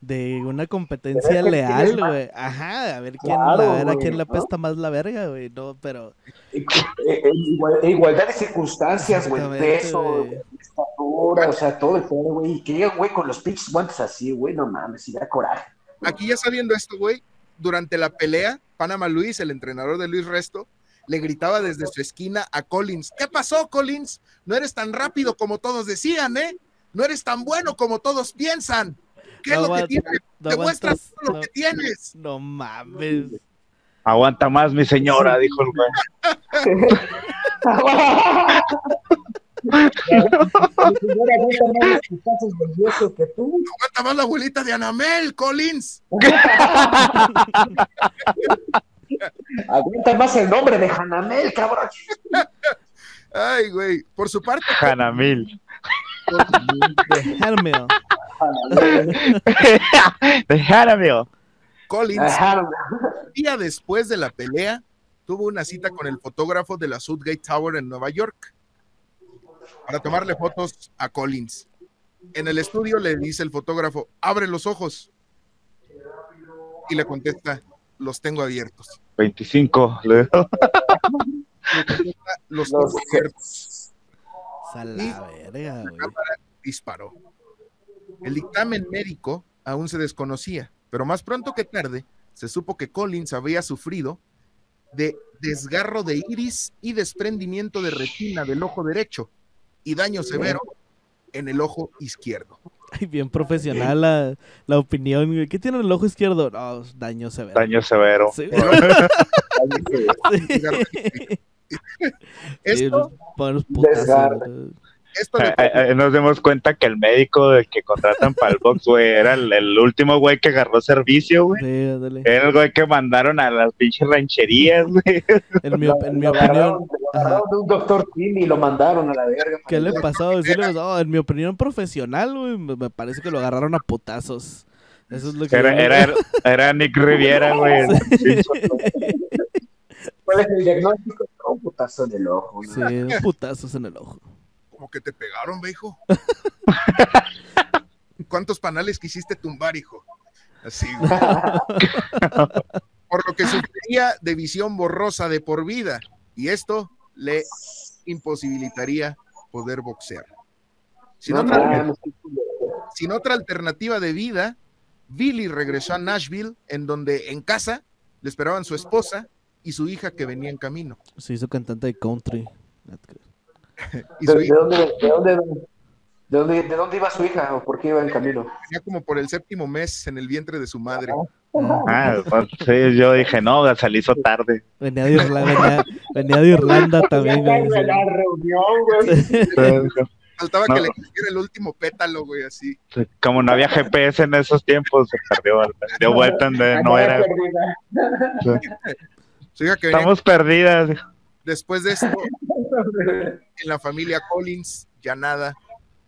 de una competencia leal, güey. Ajá, a ver quién, Claro, a ver a quién le ¿no? apesta más la verga, güey. No, pero. Igual- eh, igualdad de circunstancias, güey, peso, güey. Estatura, o sea, todo el pedo, güey. Y que güey, con los pinches guantes así, güey, no mames, y da coraje. aquí ya sabiendo esto, güey, durante la pelea, Panama Luis, el entrenador de Luis Resto, le gritaba desde su esquina a Collins, ¿qué pasó, Collins? No eres tan rápido como todos decían, ¿eh? No eres tan bueno como todos piensan. ¿Qué es No lo que tienes? no Demuestra todo lo no- que tienes. No mames. Aguanta más, mi señora, dijo el güey. Aguanta más la abuelita de Anamel, Collins. Aguanta más el nombre de Hanamel, cabrón. Ay, güey. Por su parte, Hanamil. Déjame. De Hanamil. Collins, un día después de la pelea, tuvo una cita con el fotógrafo de la Southgate Tower en Nueva York para tomarle fotos a Collins. En el estudio le dice el fotógrafo, abre los ojos. Y le contesta, los tengo abiertos. 25. le los Los- tengo abiertos. La verga, güey. Disparó. El dictamen médico aún se desconocía, pero más pronto que tarde se supo que Collins había sufrido de desgarro de iris y desprendimiento de retina del ojo derecho y daño severo en el ojo izquierdo. Ay, bien profesional la, la opinión, güey. ¿Qué tiene en el ojo izquierdo? No, daño severo. Daño severo. Sí. Iris. Esto, güey. Esto le Eh, eh, eh, nos dimos cuenta que el médico del que contratan para el box, güey, era el, el último güey que agarró servicio, güey. Sí. Era el güey que mandaron a las pinches rancherías, güey. En mi, en mi opinión, de un doctor Tim y lo mandaron a la verga. ¿qué le pasó? Pasó. En mi opinión profesional, güey, me me parece que lo agarraron a putazos. Eso es lo que... Era, era, era Nick Riviera, güey. ¿Cuál es el diagnóstico? Un putazo en el ojo. ¿no? Sí, putazos en el ojo. Como que te pegaron, ve, hijo. ¿Cuántos panales quisiste tumbar, hijo? Así, güey. Por lo que sufriría de visión borrosa de por vida. Y esto le imposibilitaría poder boxear. Sin, No otra, sin otra alternativa de vida, Billy regresó a Nashville, en donde en casa le esperaban su esposa y su hija que venía en camino. Se hizo cantante de country. Y ¿De, hija dónde, de, dónde, de, dónde, ¿De dónde iba su hija o por qué iba en camino? venía como por el séptimo mes en el vientre de su madre. Ah, pues, sí, yo dije, no, se le hizo tarde. venía de Irlanda, venía, venía de Irlanda también, güey. sí. reunión, güey. Faltaba No. que le cayera el último pétalo, güey, así. Como no había GPS en esos tiempos, se perdió. Dio vuelta donde no era. Su hija que venía Estamos perdidas. Después de esto, en la familia Collins, ya nada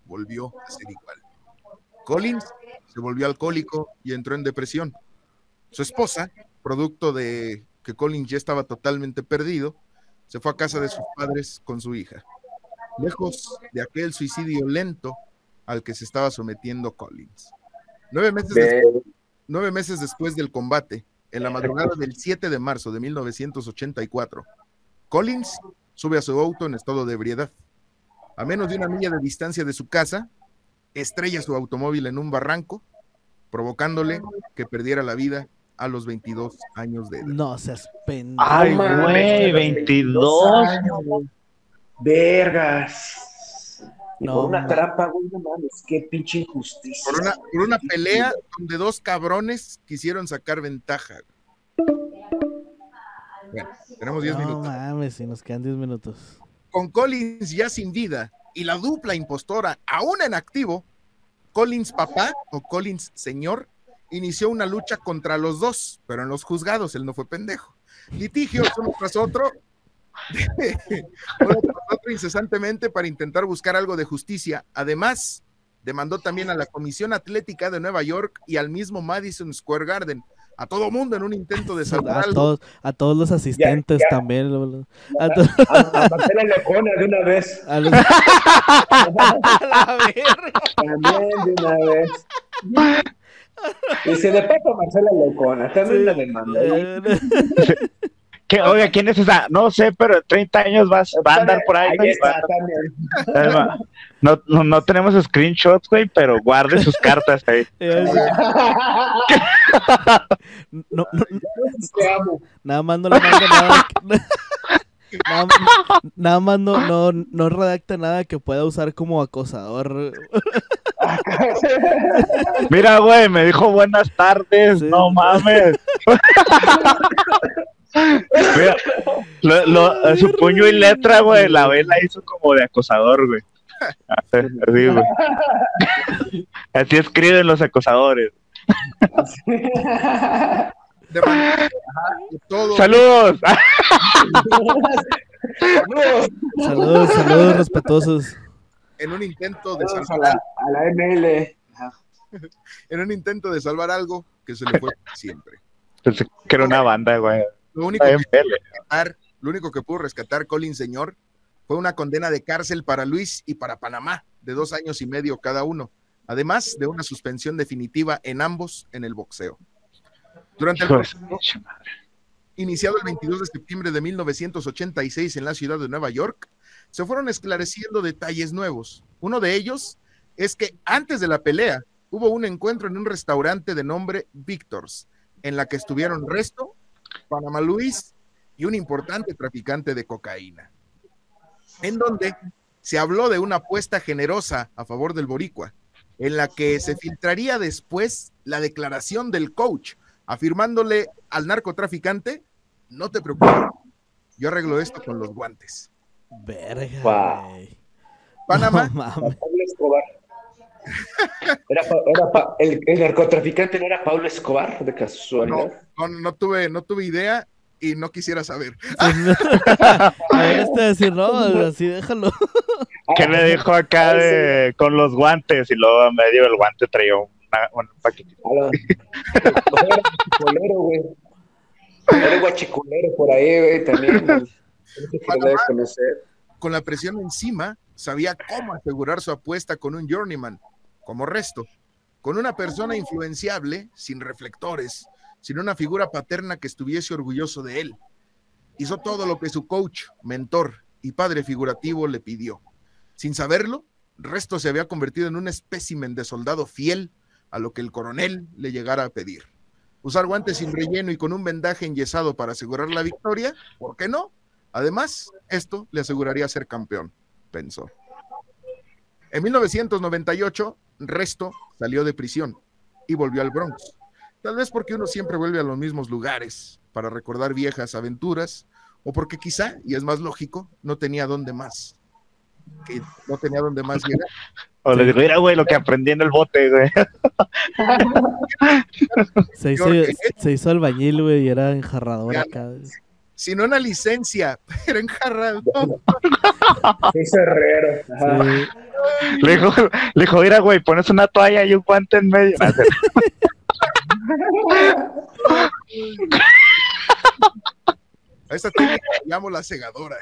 volvió a ser igual. Collins se volvió alcohólico y entró en depresión. Su esposa, producto de que Collins ya estaba totalmente perdido, se fue a casa de sus padres con su hija, lejos de aquel suicidio lento al que se estaba sometiendo Collins. Nueve meses, después, nueve meses después del combate, en la madrugada del 7 de marzo de 1984, Collins sube a su auto en estado de ebriedad. A menos de una milla de distancia de su casa, estrella su automóvil en un barranco, provocándole que perdiera la vida a los 22 años de edad. No seas pendejo. Ay, güey, 22. años. Vergas. No, por una trampa, güey, no mames, qué pinche injusticia. Por una, por una pelea donde dos cabrones quisieron sacar ventaja. Bueno, tenemos 10 No minutos. mames, si nos quedan 10 minutos. Con Collins ya sin vida y la dupla impostora aún en activo, Collins papá o Collins señor inició una lucha contra los dos, pero en los juzgados él no fue pendejo. Litigios uno tras otro, uno tras otro incesantemente para intentar buscar algo de justicia. Además, demandó también a la Comisión Atlética de Nueva York y al mismo Madison Square Garden, a todo mundo en un intento de salvar A algo. todos, a todos los asistentes ya. también. A, A, a Marcela Lecona de una vez. a los- A la verga. También de una vez. Y se le pasa a Marcela Lecona, también la demanda. ¿Qué? Oiga, ¿quién es esa? No sé, pero en 30 años vas, va a andar por ahí. Ahí güey. está, también. Va- No, no, no tenemos screenshots, güey, pero guarde sus cartas ahí. No, no, nada más no le manda nada. Nada, nada más no, no, no redacta nada que pueda usar como acosador. Mira, güey, me dijo buenas tardes, Sí. no mames. Mira, lo- lo- su puño y letra, güey, la vela hizo como de acosador, güey. Así, así, güey. Así escriben los acosadores. Todo. ¡Saludos! Saludos. Saludos, saludos respetuosos. en un intento de Saludos a salvar, la, a la ML. En un intento de salvar algo que se le fue siempre. Pensé que era una banda, güey. Lo único que bien pele. rescatar, lo único que pudo rescatar Colin Señor fue una condena de cárcel para Luis y para Panamá de dos años y medio cada uno, además de una suspensión definitiva en ambos en el boxeo. Durante el proceso, iniciado el 22 de septiembre de 1986 en la ciudad de Nueva York, se fueron esclareciendo detalles nuevos. Uno de ellos es que antes de la pelea hubo un encuentro en un restaurante de nombre Victor's, en la que estuvieron Resto, Panamá Luis y un importante traficante de cocaína, en donde se habló de una apuesta generosa a favor del boricua, en la que se filtraría después la declaración del coach, afirmándole al narcotraficante, no te preocupes, yo arreglo esto con los guantes. Verga. Wow. Panamá, No. Era, era Pa- el, el narcotraficante no era Pablo Escobar, de no, casualidad. no, no tuve, no tuve idea y no quisiera saber. A ver, este decir, no, así déjalo. ¿Qué le dijo acá de, con los guantes? Y luego en medio del guante traía una- un paquetito. A sea, era güey. Era por ahí, güey, también. conocer. Con la presión encima, sabía cómo asegurar su apuesta con un journeyman, como resto, con una persona influenciable, sin reflectores, sin una figura paterna que estuviese orgulloso de él. Hizo todo lo que su coach, mentor y padre figurativo le pidió. Sin saberlo, Resto se había convertido en un espécimen de soldado fiel a lo que el coronel le llegara a pedir. Usar guantes sin relleno y con un vendaje enyesado para asegurar la victoria, ¿por qué no? Además, esto le aseguraría ser campeón, pensó. En 1998, Resto salió de prisión y volvió al Bronx. Tal vez porque uno siempre vuelve a los mismos lugares para recordar viejas aventuras, o porque quizá, y es más lógico, no tenía dónde más. Que no tenía dónde más llegar. O le digo, mira, güey, lo que aprendí en el bote, güey. Se hizo, se hizo albañil, güey, y era enjarrador acá. Sino una licencia, pero enjarrado. Hizo herrero. Sí. Le dijo, le dijo, mira, güey, pones una toalla y un guante en medio. A esta técnica la llamo la segadora.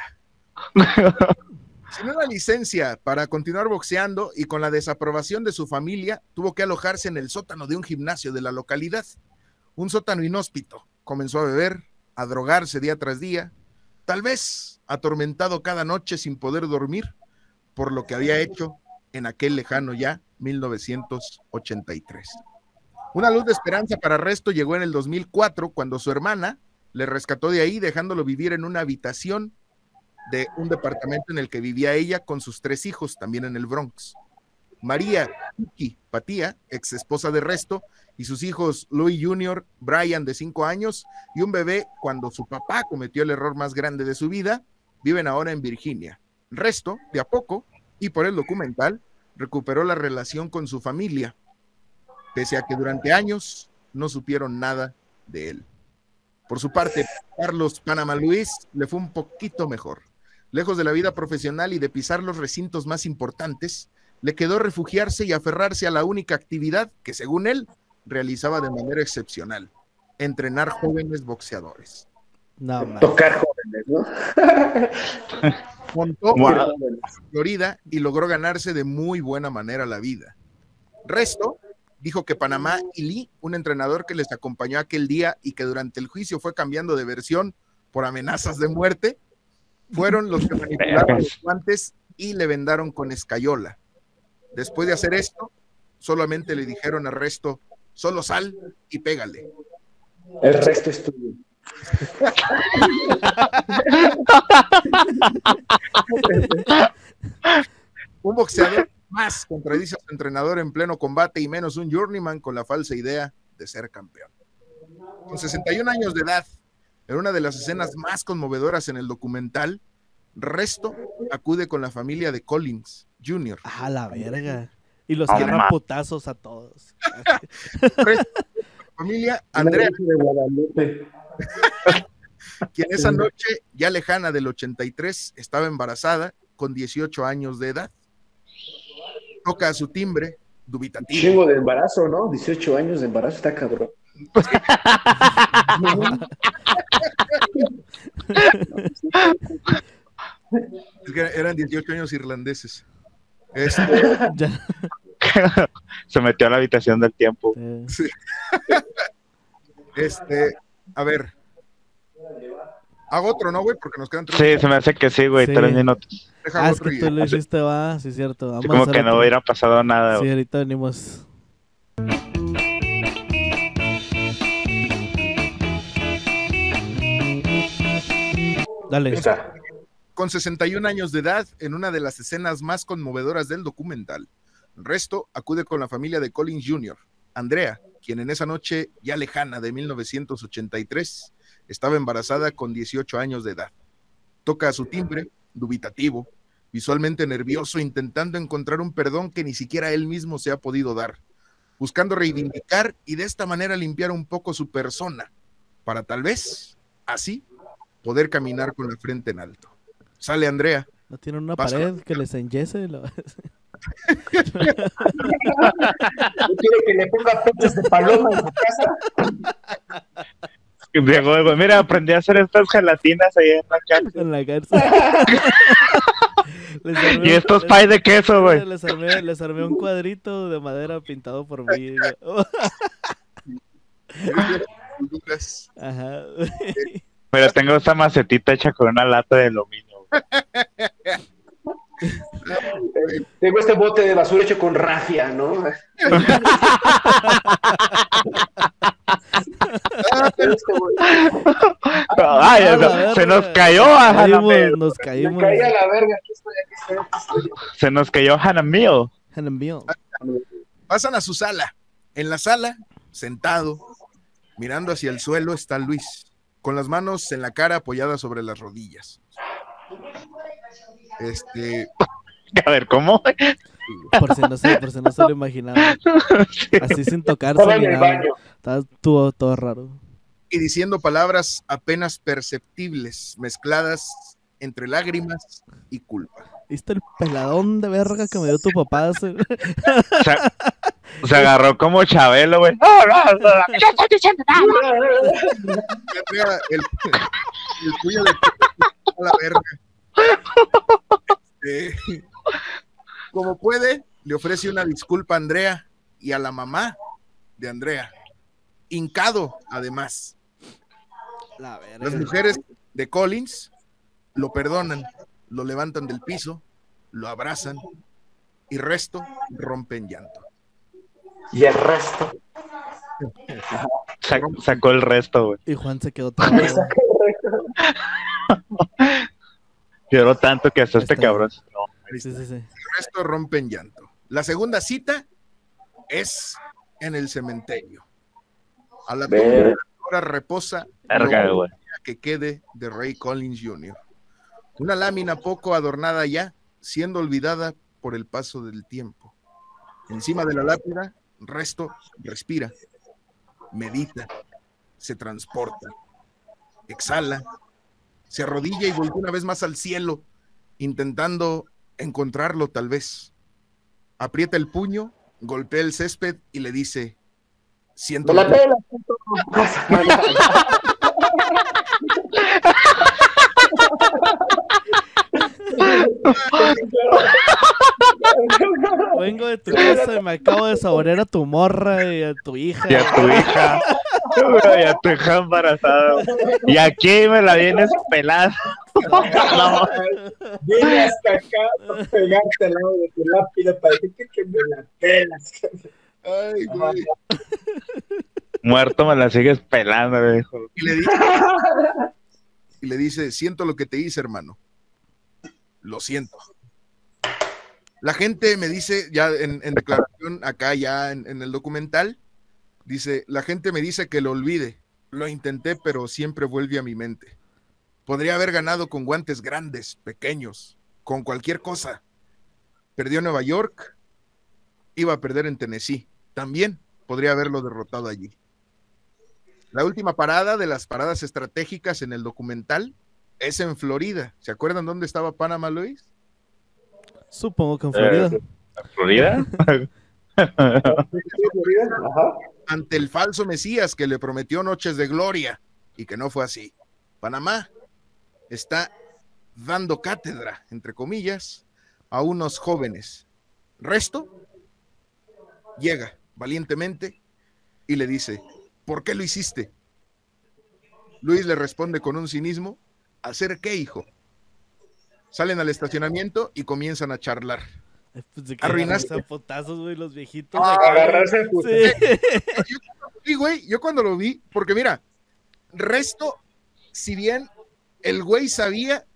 Sin una licencia para continuar boxeando y con la desaprobación de su familia, tuvo que alojarse en el sótano de un gimnasio de la localidad. Un sótano inhóspito. Comenzó a beber, a drogarse día tras día, tal vez atormentado cada noche sin poder dormir por lo que había hecho en aquel lejano ya 1983. Una luz de esperanza para Resto llegó en el 2004 cuando su hermana le rescató de ahí dejándolo vivir en una habitación de un departamento en el que vivía ella con sus tres hijos, también en el Bronx. María Kiki Patía, ex esposa de Resto, y sus hijos Louis Jr., Brian de cinco años y un bebé cuando su papá cometió el error más grande de su vida, viven ahora en Virginia. Resto, de a poco, y por el documental, recuperó la relación con su familia, pese a que durante años no supieron nada de él. Por su parte, Carlos Panamá Luis le fue un poquito mejor. Lejos de la vida profesional y de pisar los recintos más importantes, le quedó refugiarse y aferrarse a la única actividad que, según él, realizaba de manera excepcional, entrenar jóvenes boxeadores. Tocar jóvenes, ¿no? Montó wow. Florida y logró ganarse de muy buena manera la vida. Resto dijo que Panamá y Lee, un entrenador que les acompañó aquel día y que durante el juicio fue cambiando de versión por amenazas de muerte, fueron los que manipularon los guantes y le vendaron con escayola. Después de hacer esto, solamente le dijeron a Resto, solo sal y pégale. El resto es tuyo. un boxeador más contradice a su entrenador en pleno combate y menos un journeyman con la falsa idea de ser campeón. Con 61 años de edad, en una de las escenas más conmovedoras en el documental, Resto acude con la familia de Collins Jr. A la verga. Y los agarra putazos a todos. familia Andrea de Guadalupe. quien esa noche, ya lejana del 83, estaba embarazada con 18 años de edad. Toca a su timbre, dubitativo. Chingo de embarazo, ¿no? 18 años de embarazo está cabrón. es que eran 18 años irlandeses. Este... Se metió a la habitación del tiempo. Sí. Este, a ver. Hago otro, ¿no, güey? Porque nos quedan tres. Sí, se me hace que sí, güey, sí. tres minutos. Deja ah, es que tú lo hiciste, va, sí, cierto. Vamos sí, como que no hubiera pasado nada. Sí, ahorita venimos. Dale. Con 61 años de edad, en una de las escenas más conmovedoras del documental, Resto acude con la familia de Collins Jr., Andrea, quien en esa noche ya lejana de 1983 estaba embarazada con 18 años de edad. Toca a su timbre, dubitativo, visualmente nervioso, intentando encontrar un perdón que ni siquiera él mismo se ha podido dar, buscando reivindicar y de esta manera limpiar un poco su persona, para tal vez, así, poder caminar con la frente en alto. Sale Andrea. ¿No tiene una pared que les enyese? La... quiere que le ponga pechos de paloma en su casa? Diego, mira, aprendí a hacer estas gelatinas ahí en la cárcel. En la cárcel. armé, y estos pies de queso, güey. Les armé, les armé un cuadrito de madera pintado por mí. Ajá. Pero tengo esta macetita hecha con una lata de aluminio. Tengo este bote de basura hecho con rafia, ¿no? Ay, no, se nos cayó a Hanamil. Nos caímos. Me caí a la verga. Aquí estoy, aquí estoy, aquí estoy. Se nos cayó Hanamil. Hanamil. Pasan a su sala. En la sala, sentado, mirando hacia el suelo, está Luis, con las manos en la cara apoyadas sobre las rodillas. Este. A ver, ¿cómo? Por si no se, por si no se lo imaginaba. Así sin tocarse. Estaba todo, todo raro. Y diciendo palabras apenas perceptibles, mezcladas entre lágrimas y culpa. ¿Viste el peladón de verga que me dio tu papá? Se, se agarró como Chabelo, güey. Traiga el, el puño de a la verga. Este, como puede, le ofrece una disculpa a Andrea y a la mamá de Andrea. Hincado, además. La verga. Las mujeres de Collins lo perdonan, lo levantan del piso, lo abrazan y resto rompen llanto. Y el resto. Sa- sacó el resto, güey. Y Juan se quedó trabado. Lloró tanto que hasta este Está bien. cabrón. No. Sí, sí, sí. El resto rompen llanto. La segunda cita es en el cementerio. A la hora reposa que quede de Ray Collins Jr. Una lámina poco adornada ya, siendo olvidada por el paso del tiempo. Encima de la lápida, resto respira, medita, se transporta, exhala, se arrodilla y voltea una vez más al cielo, intentando encontrarlo tal vez. Aprieta el puño, golpea el césped y le dice, siento la pela. Vengo de tu casa y me acabo de saborear a tu morra y a tu hija. Y a tu hija. Y a tu hija embarazada. Y aquí me la vienes pelada. No, Viene hasta acá para pegarte al lado de tu lápida para decirte que me la pelas. Ay, güey. muerto me la sigues pelando, güey. Y le dice, y le dice, siento lo que te hice, hermano. Lo siento. La gente me dice, ya en, declaración acá, ya en, en el documental, dice, la gente me dice que lo olvide. Lo intenté, pero siempre vuelve a mi mente. Podría haber ganado con guantes grandes, pequeños, con cualquier cosa. Perdió Nueva York, iba a perder en Tennessee. También podría haberlo derrotado allí. La última parada de las paradas estratégicas en el documental es en Florida. ¿Se acuerdan dónde estaba Panamá Luis? Supongo que en Florida. Eh, ¿Florida? Ante el falso Mesías que le prometió noches de gloria y que no fue así. Panamá está dando cátedra, entre comillas, a unos jóvenes. Resto llega valientemente y le dice, ¿por qué lo hiciste? Luis le responde con un cinismo, ¿hacer qué, hijo? Salen al estacionamiento y comienzan a charlar. Pues de que Arruinaste. agarrarse a potazos, güey, los viejitos. Ah. Agarrarse. Sí. Sí, güey, yo cuando lo vi, porque mira, resto, si bien el güey sabía,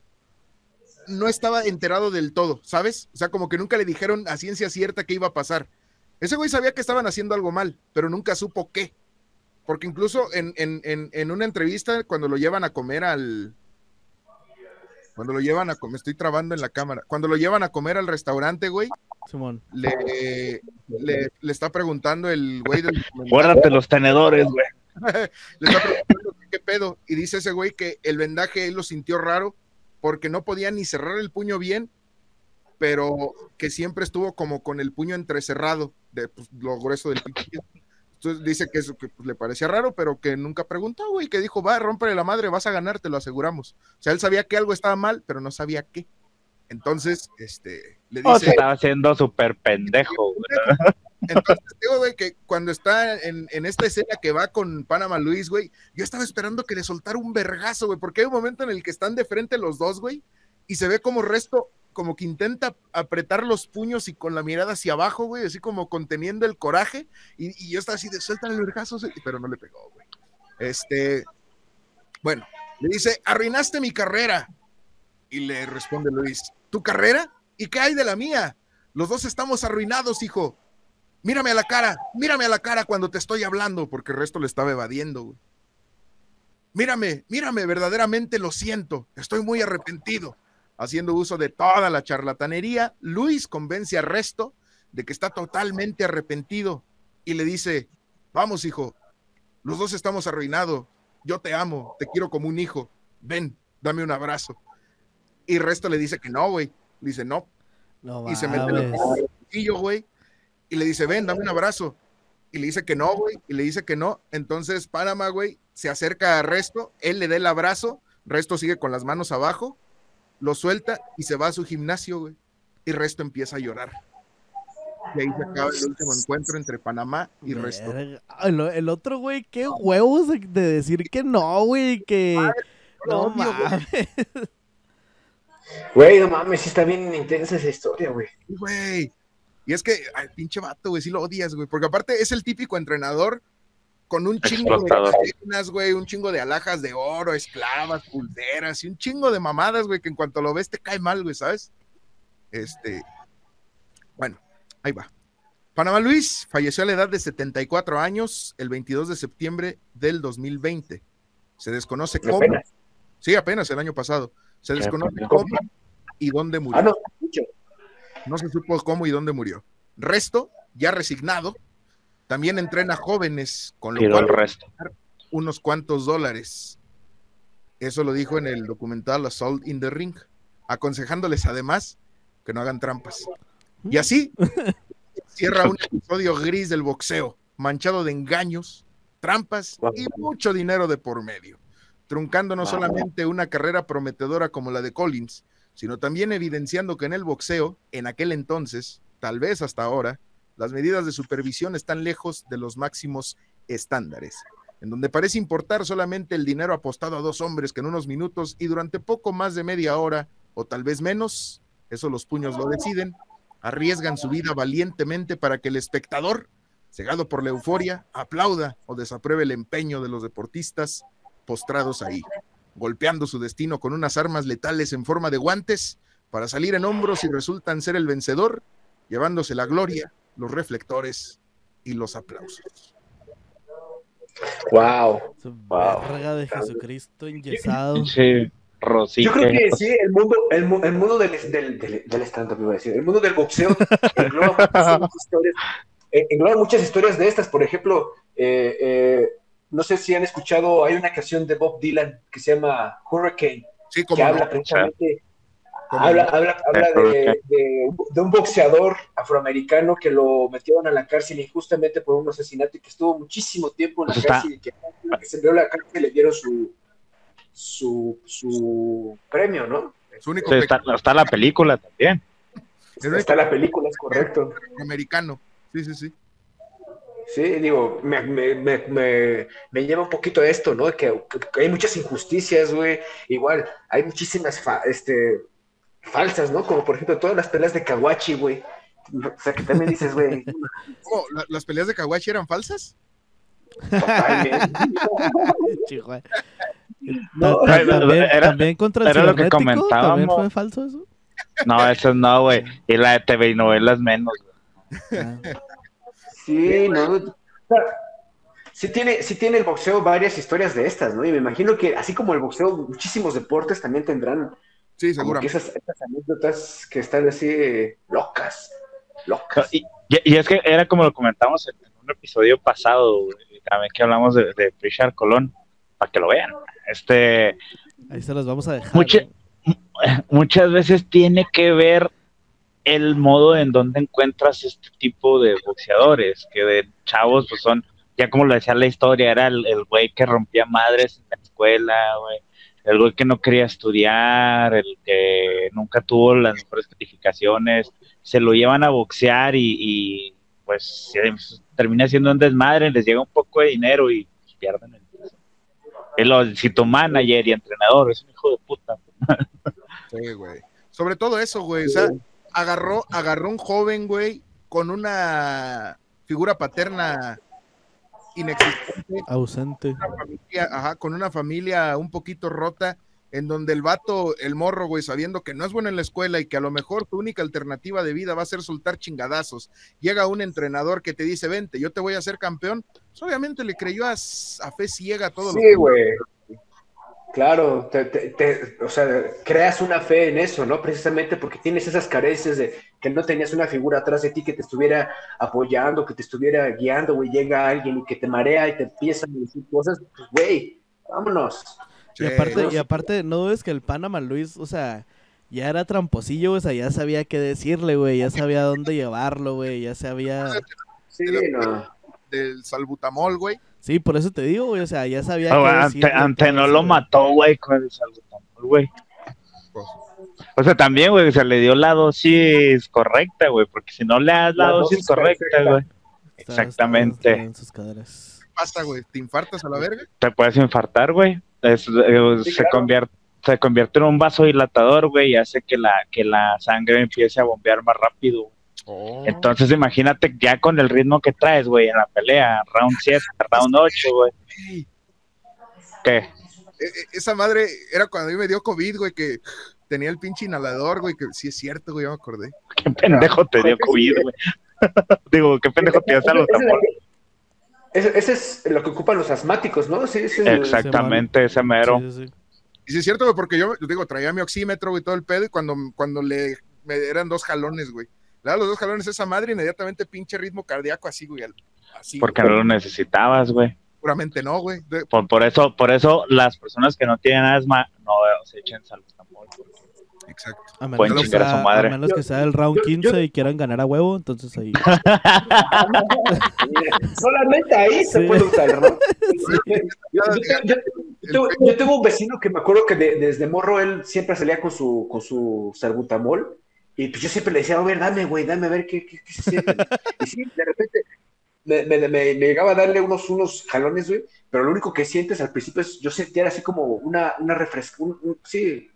no estaba enterado del todo, ¿sabes? O sea, como que nunca le dijeron a ciencia cierta qué iba a pasar. Ese güey sabía que estaban haciendo algo mal, pero nunca supo qué. Porque incluso en, en, en, en una entrevista, cuando lo llevan a comer al... Cuando lo llevan a comer, estoy trabando en la cámara. Cuando lo llevan a comer al restaurante, güey, Simón. le, le, le está preguntando el güey del. Guárdate los tenedores, güey. Le está preguntando qué pedo. Y dice ese güey que el vendaje él lo sintió raro porque no podía ni cerrar el puño bien, pero que siempre estuvo como con el puño entrecerrado de pues, lo grueso del pinche. Entonces dice que eso que, pues, le parecía raro, pero que nunca preguntó, güey, que dijo, va, rómpele la madre, vas a ganar, te lo aseguramos. O sea, él sabía que algo estaba mal, pero no sabía qué. Entonces, este, le O se dice, estaba haciendo súper pendejo, güey. entonces, digo, güey, que cuando está en, en esta escena que va con Panama Luis, güey, yo estaba esperando que le soltara un vergazo, güey, porque hay un momento en el que están de frente los dos, güey, y se ve como resto, como que intenta apretar los puños y con la mirada hacia abajo, güey, así como conteniendo el coraje, y, y yo estaba así de suelta el vergazo, sí", pero no le pegó, güey. Este, bueno, le dice, arruinaste mi carrera. Y le responde Luis, ¿tu carrera? ¿Y qué hay de la mía? Los dos estamos arruinados, hijo. Mírame a la cara, mírame a la cara cuando te estoy hablando, porque el resto le estaba evadiendo. güey. Mírame, mírame, verdaderamente lo siento, estoy muy arrepentido. Haciendo uso de toda la charlatanería, Luis convence a Resto de que está totalmente arrepentido y le dice, vamos hijo, los dos estamos arruinados, yo te amo, te quiero como un hijo, ven, dame un abrazo. Y Resto le dice que no, güey, dice, no. No Y se mete en el bolsillo, güey. Y le dice, ven, dame un abrazo. Y le dice que no, güey. Y le dice que no. Entonces, Panamá, güey, se acerca a Resto. Él le da el abrazo. Resto sigue con las manos abajo. Lo suelta y se va a su gimnasio, güey. Y Resto empieza a llorar. Y ahí se acaba el último encuentro entre Panamá y Resto. El, el otro, güey, qué huevos de, de decir que no, güey, que... lo No odio, güey. mames. Güey, no mames, sí está bien intensa esa historia, güey. Güey. Y es que, ay, pinche vato, güey, sí lo odias, güey. Porque aparte es el típico entrenador con un chingo de cadenas, güey, un chingo de alhajas de oro, esclavas, pulseras y un chingo de mamadas, güey, que en cuanto lo ves te cae mal, güey, ¿sabes? Este. Bueno, ahí va. Panamá Luis falleció a la edad de 74 años el 22 de septiembre del 2020. Se desconoce cómo. Apenas. Sí, apenas el año pasado. Se desconoce cómo y dónde murió. Ah, no. No se supo cómo y dónde murió. Resto, ya resignado, también entrena jóvenes, con lo el cual resto. unos cuantos dólares. Eso lo dijo en el documental Assault in the Ring, aconsejándoles además que no hagan trampas. Y así cierra un episodio gris del boxeo, manchado de engaños, trampas y mucho dinero de por medio, truncando no solamente una carrera prometedora como la de Collins, sino también evidenciando que en el boxeo, en aquel entonces, tal vez hasta ahora, las medidas de supervisión están lejos de los máximos estándares, en donde parece importar solamente el dinero apostado a dos hombres que en unos minutos y durante poco más de media hora, o tal vez menos, eso los puños lo deciden, arriesgan su vida valientemente para que el espectador, cegado por la euforia, aplauda o desapruebe el empeño de los deportistas postrados ahí, golpeando su destino con unas armas letales en forma de guantes para salir en hombros y resultan ser el vencedor, llevándose la gloria, los reflectores y los aplausos. Wow. Su Wow. verga de Jesucristo enyesado. Sí, Rosique. Yo creo que sí, el mundo, el, mu- el mundo del, del, del, del stand-up, iba a decir, el mundo del boxeo engloba muchas historias, eh, engloba muchas historias de estas. Por ejemplo, eh, eh, no sé si han escuchado, hay una canción de Bob Dylan que se llama Hurricane, Sí, que habla precisamente, ¿Cómo habla, habla, habla de, de un- de un boxeador afroamericano que lo metieron a la cárcel injustamente por un asesinato y que estuvo muchísimo tiempo en la Pues está- cárcel y que, que se envió a la cárcel le dieron su, su, su premio, ¿no? su único Sí, está, está la película también. Está la película, es correcto. americano. Sí, sí, sí. Sí, digo, me, me, me, me, me lleva un poquito a esto, ¿no? Que, que hay muchas injusticias, güey. Igual, hay muchísimas fa- este, falsas, ¿no? Como por ejemplo todas las peleas de Kawachi, güey. O sea, que también dices, güey, ¿Cómo? ¿La- ¿Las peleas de Kawachi eran falsas? totalmente. No, también, era- también contra el era lo que cibernético, ¿También comentábamos. fue falso eso? No, eso no, güey. Y la de TV y novelas menos. Ah. Sí, no. o sea, Sí tiene, sí tiene el boxeo varias historias de estas, ¿no? Y me imagino que así como el boxeo, muchísimos deportes también tendrán Sí, seguramente. esas, esas anécdotas que están así eh, locas, locas. Y, y- y es que era como lo comentamos en, en un episodio pasado, también que hablamos de, de Richard Colón, para que lo vean. Este, Ahí se los vamos a dejar. Mucha- ¿no? muchas veces tiene que ver el modo en donde encuentras este tipo de boxeadores, que de chavos pues son, ya como lo decía la historia, era el, el güey que rompía madres en la escuela, güey, el güey que no quería estudiar, el que nunca tuvo las mejores calificaciones, se lo llevan a boxear y, pues termina siendo un desmadre, les llega un poco de dinero y pierden el si tu manager y entrenador es un hijo de puta, Sí, güey. Sobre todo eso, güey. O sea, agarró, agarró un joven, güey, con una figura paterna inexistente, Ausente. una familia, ajá, con una familia un poquito rota, en donde el vato, el morro, güey, sabiendo que no es bueno en la escuela y que a lo mejor tu única alternativa de vida va a ser soltar chingadazos, llega un entrenador que te dice, vente, yo te voy a hacer campeón, pues obviamente le creyó a, a fe ciega todo lo Sí, que güey. Claro, te, te- te- o sea, creas una fe en eso, ¿no? Precisamente porque tienes esas carencias de que no tenías una figura atrás de ti que te estuviera apoyando, que te estuviera guiando, güey. Llega alguien y que te marea y te empieza a decir cosas, pues, güey, vámonos. Y aparte, no y aparte, no dudes que el Panama Luis, o sea, ya era tramposillo, o sea, ya sabía qué decirle, güey, ya sabía dónde llevarlo, güey, ya sabía... Sí, no. Del salbutamol, güey. Sí, por eso te digo, güey, o sea, ya sabía Ah, qué güey, ante, no eso, lo güey. mató, güey, con el salbutamol, güey. Pues, O sea, también, güey, se le dio la dosis correcta, güey, porque si no le das la, La dosis, dosis correcta, perfecta. güey, Está- está- exactamente. está en sus caderas. ¿Qué pasa, güey? ¿Te infartas a la verga? te puedes infartar, güey. Es- eh, Sí, se, claro. convierte, se convierte en un vasodilatador, güey, y hace que la, que la sangre empiece a bombear más rápido. Oh. Entonces, imagínate ya con el ritmo que traes, güey, en la pelea, round 7, round 8, güey. Ey, ¿Qué? e- e- esa madre era cuando a mí me dio COVID, güey, que tenía el pinche inhalador, güey, que sí es cierto, güey, ya me acordé. ¿Qué pendejo te dio COVID, güey? Digo, ¿qué pendejo te dio Esa es la salbutamol? que- Ese, es lo que ocupan los asmáticos, ¿no? Sí, ese es el- Exactamente, ese mero. Sí, sí, sí. Y sí es cierto, güey, porque yo, yo digo, traía mi oxímetro, güey, todo el pedo, y cuando, cuando le me eran dos jalones, güey. Le daba los dos jalones a esa madre, inmediatamente pinche ritmo cardíaco así, güey. al- Así, Porque güey. no lo necesitabas, güey. Seguramente no, güey. De- Por, por eso, por eso las personas que no tienen asma no se echen salbutamol. güey. Exacto. A menos, Pueden que chingar a sea, su madre. a menos que sea el round Yo- 15 y quieran ganar a huevo, entonces ahí. Solamente ahí se Sí. puede usar, ¿no? Ya- Yo, yo- yo tengo- yo tengo un vecino que me acuerdo que de- desde morro él siempre salía con su, con su salbutamol y pues yo siempre le decía, a ver, dame, güey, dame a ver qué, qué, qué se siente. Y sí, de repente me, me- me- me llegaba a darle unos, unos jalones, güey, pero lo único que sientes al principio es, yo sentía así como una, una refresca, un- un- sí.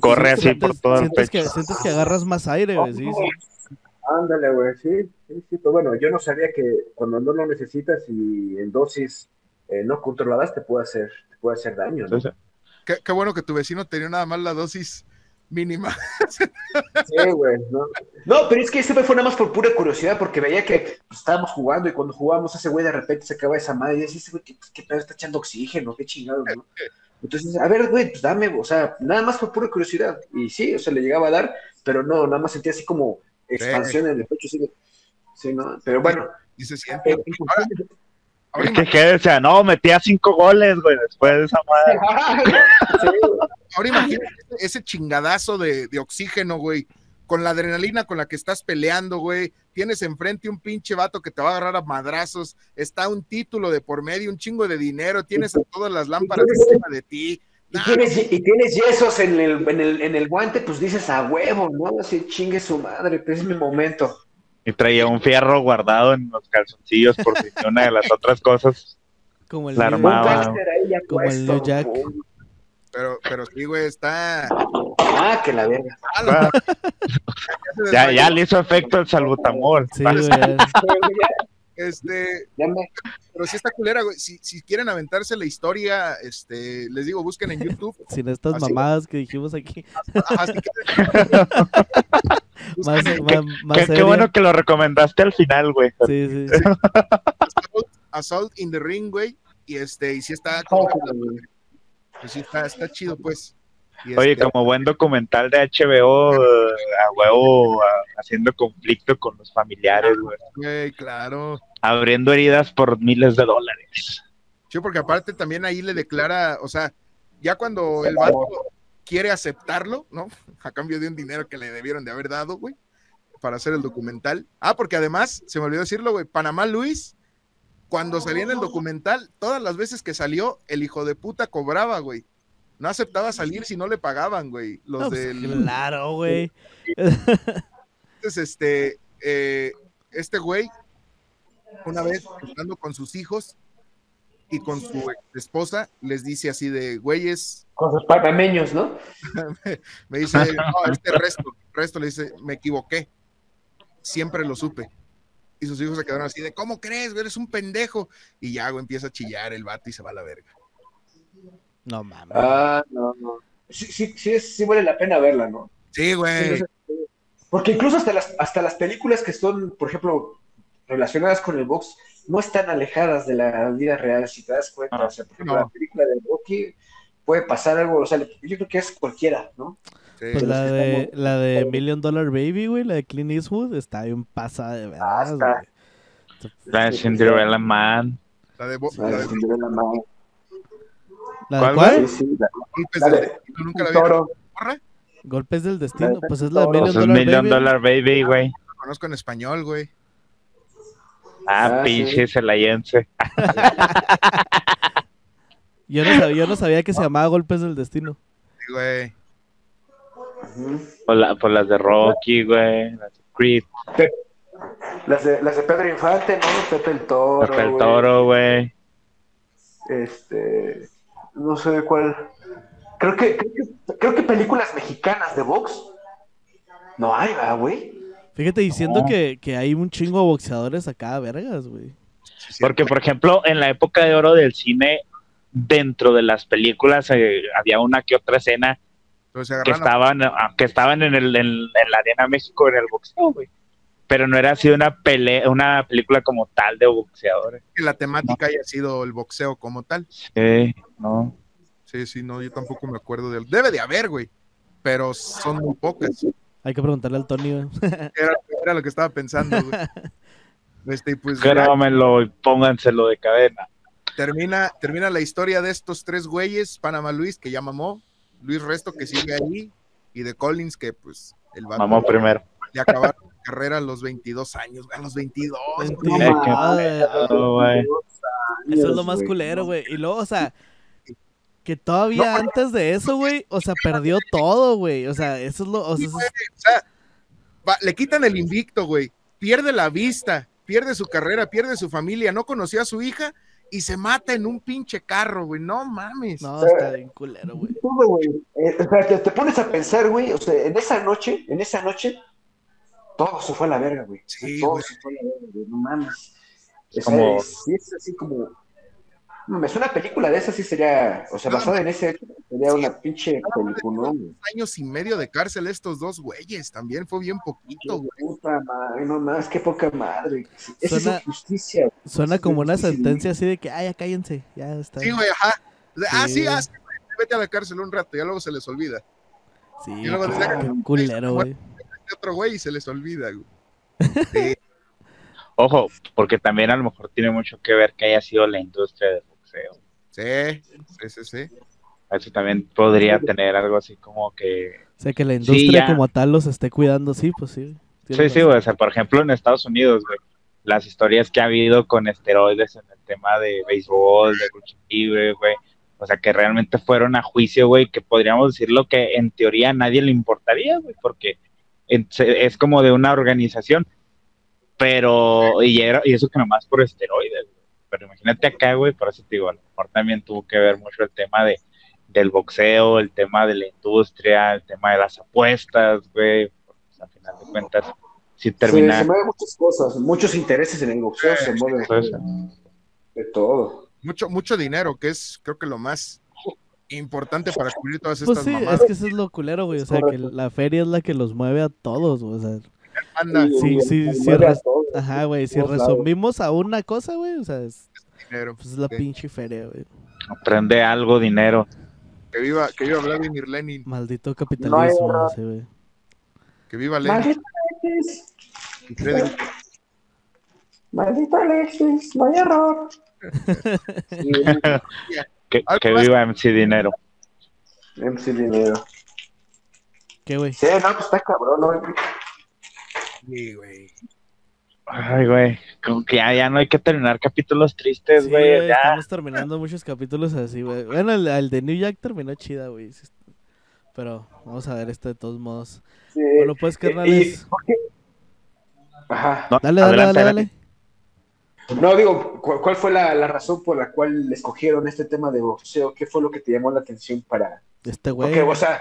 Corre sientes- así por todo el sientes que, pecho. sientes que agarras más aire, güey. Sí, sí. Ándale, güey, sí, sí, sí, pero bueno, yo no sabía que cuando no lo necesitas y en dosis eh, no controladas te puede hacer, te puede hacer daño, ¿no? Qué, qué bueno que tu vecino tenía nada más la dosis mínima. Sí, güey, ¿no? No, pero es que este güey fue nada más por pura curiosidad, porque veía que pues, estábamos jugando y cuando jugábamos ese güey de repente se acaba esa madre y decía, ese güey, ¿qué, qué pedo está echando oxígeno? ¿Qué chingado, no? Entonces, a ver, güey, pues dame, o sea, nada más por pura curiosidad. Y sí, o sea, le llegaba a dar, pero no, nada más sentía así como expansión en el pecho, de- Sí, ¿no? Pero bueno, Y se siente. Ahora, es que. O sea, no, metía cinco goles, güey, después de esa madre. Sí. Ahora imagínate ese chingadazo de, de oxígeno, güey. Con la adrenalina con la que estás peleando, güey. Tienes enfrente un pinche vato que te va a agarrar a madrazos. Está un título de por medio, un chingo de dinero. Tienes a todas las lámparas encima de ti. Y tienes, y tienes yesos en el, en, el, en el guante, pues dices a huevo, ¿no? Así chingue su madre, pues es mi momento. Y traía un fierro guardado en los calzoncillos por si una de las otras cosas. Como el La armaba. Como el New Jack. Pero, pero sí, güey, está. Ah, que la verga. Ah, ya, ya le hizo efecto el salbutamol. Sí, güey. Este, pero sí está culera, güey. Si, si quieren aventarse la historia, este, les digo, busquen en YouTube. Sin estas Así. mamadas que dijimos aquí. Si quieren- Más, busquen más, más Qué, bueno que lo recomendaste al final, güey. Sí, sí. Assault, Assault in the Ring, güey. Y este, y sí está, pues sí está, está chido, pues. Y Oye, este, como buen documental de HBO, eh, a huevo, a- haciendo conflicto con los familiares, güey. güey, claro. Abriendo heridas por miles de dólares. Sí, porque aparte también ahí le declara, o sea, ya cuando el vato quiere aceptarlo, ¿no? A cambio de un dinero que le debieron de haber dado, güey, para hacer el documental. Ah, porque además, se me olvidó decirlo, güey, Panamá Luis, cuando salía en el documental, todas las veces que salió, el hijo de puta cobraba, güey. No aceptaba salir si no le pagaban, güey. Los No, pues, del... Claro, güey. Entonces, este, eh, este güey, una vez hablando con sus hijos y con su esposa, les dice así de, güeyes, Con sus panameños, ¿no? me dice, no, este resto, resto le dice, me equivoqué, siempre lo supe. Y sus hijos se quedaron así de, ¿cómo crees? Eres un pendejo. Y ya, güey, empieza a chillar el vato y se va a la verga. No mames. Ah, no, no. Sí, sí, sí, es- sí vale la pena verla, ¿no? Sí, güey. Sí, Porque incluso hasta las, hasta las películas que son, por ejemplo, relacionadas con el box, no están alejadas de la vida real, si te das cuenta. Ah, o sea, por ejemplo, no. la película de Rocky puede pasar algo, o sea, yo creo que es cualquiera, ¿no? Sí. Pues la de, estamos- la de Million Dollar Baby, güey, la de Clint Eastwood, está bien pasada de verdad, Basta. güey. La de Cinderella Man. La de, Bo- La de de Cinderella Man. ¿La de ¿Cuál, cuál? Sí, sí, la- golpes la de- de nunca la un vi. toro. ¿Porra? Golpes del destino. Pues es la de. Million Pues es Dollar Million Baby. Dollar Baby, güey. Conozco en español, güey. Ah, Ah, pinche celayense. Yo no, sabía, yo no sabía que se llamaba Golpes del Destino. Sí, güey. Por, la- por las de Rocky, güey. Las de Creed. Las de, las de Pedro Infante, ¿no? Pepe el Toro. Pepe el. Toro, güey. Este. No sé cuál. Creo que, creo que, creo que películas mexicanas de box. No hay, ¿verdad, güey? Fíjate diciendo que, que hay un chingo de boxeadores acá, vergas, güey. Porque, por ejemplo, en la época de oro del cine, dentro de las películas eh, había una que otra escena que estaban, ah, que estaban en, el, en, en la Arena México en el boxeo, güey. Pero no era así una pelea, una película como tal de boxeadores. que la temática haya sido el boxeo como tal. Sí, no. Sí, sí, no, yo tampoco me acuerdo del. Debe de haber, güey. Pero son muy pocas. Hay que preguntarle al Tony, güey. Era, era lo que estaba pensando, güey. Este, y pues Grábamelo y pónganselo de cadena. termina, termina la historia de estos tres güeyes, Panamá Luis, que ya mamó, Luis Resto, que sigue ahí, y de Collins, que pues el vato Mamó primero. le acabaron la carrera a los 22 años, güey, a los 22. güey. Mentira, Eh. Eso es lo más culero, güey. Y luego, o sea, que todavía antes de eso, güey, o sea, perdió todo, güey. O sea, eso es lo. O sea, O va- le quitan el invicto, güey. Pierde la vista, pierde su carrera, pierde su familia, no conoció a su hija y se mata en un pinche carro, güey. No mames. no, está bien culero, güey. Todo, güey. Eh, o sea, te, te pones a pensar, güey, o sea, en esa noche, en esa noche, todo se fue a la verga, güey. Sí, todo güey. se fue a la verga, güey, no mames. Como- es, sí es así como... Es una película de esa sí sería, o sea, No, basada en ese hecho, sería sí. una pinche película, güey. años y medio de cárcel estos dos güeyes, también fue bien poquito, güey. Puta madre, no más, qué poca madre. Esa Suena- es injusticia. güey. Suena como una sentencia así de que, ay, ya cállense, ya está. Sí, güey, ajá. Ah, sí, Sí. ah, sí, güey, vete a la cárcel un rato, ya luego se les olvida. Sí, Y luego desde qué que- culero, güey. Este otro güey y se les olvida, güey. Sí, Ojo, porque también a lo mejor tiene mucho que ver que haya sido la industria del sí, sí, sí, sí. Eso también podría tener algo así como que... O sea, que la industria como tal los esté cuidando, sí, pues sí. Sí, sí, güey. O sea, por ejemplo, en Estados Unidos, güey, las historias que ha habido con esteroides en el tema de béisbol, de lucha libre, güey. O sea, que realmente fueron a juicio, güey, que podríamos decir lo que en teoría a nadie le importaría, güey, porque es como de una organización, pero, y, era- y eso que nomás por esteroides, güey. Pero imagínate acá, güey, por eso te digo, a lo mejor también tuvo que ver mucho el tema de del boxeo, el tema de la industria, el tema de las apuestas, güey, pues, al final de cuentas, si Se, termina... se mueven muchas cosas, muchos intereses en el boxeo, se mueven pues, de todo. Mucho, mucho dinero, que es creo que lo más importante para cubrir todas Pues estas sí, mamadas. es que eso es lo culero, güey. O sea, que la feria es la que los mueve a todos, güey. O sea, Anda, Sí, sí, sí, ajá, güey. Si resumimos a una cosa, güey, o sea, es, dinero. pues es la Sí. pinche feria, güey. aprende algo, dinero. Que viva, que viva Vladimir Lenin, Maldito capitalismo, sí, güey. que viva Lenin. Maldito Alexis, no hay error. Sí, Que, que viva MC Dinero. MC Dinero. ¿Qué, güey? Sí, no, pues está cabrón, ¿no? Sí, güey. Ay, güey, como que ya, ya no hay que terminar capítulos tristes, Sí, güey. güey, ya. estamos terminando muchos capítulos así, güey. Bueno, el, el de New Jack terminó chida, güey. Pero vamos a ver este de todos modos. Sí. Bueno, pues, carnales. Ajá. No, Dale, dale, adelante, dale. No, digo, ¿cu- ¿cuál fue la, la razón por la cual escogieron este tema de boxeo? ¿Qué fue lo que te llamó la atención para...? Este güey. Porque, o sea...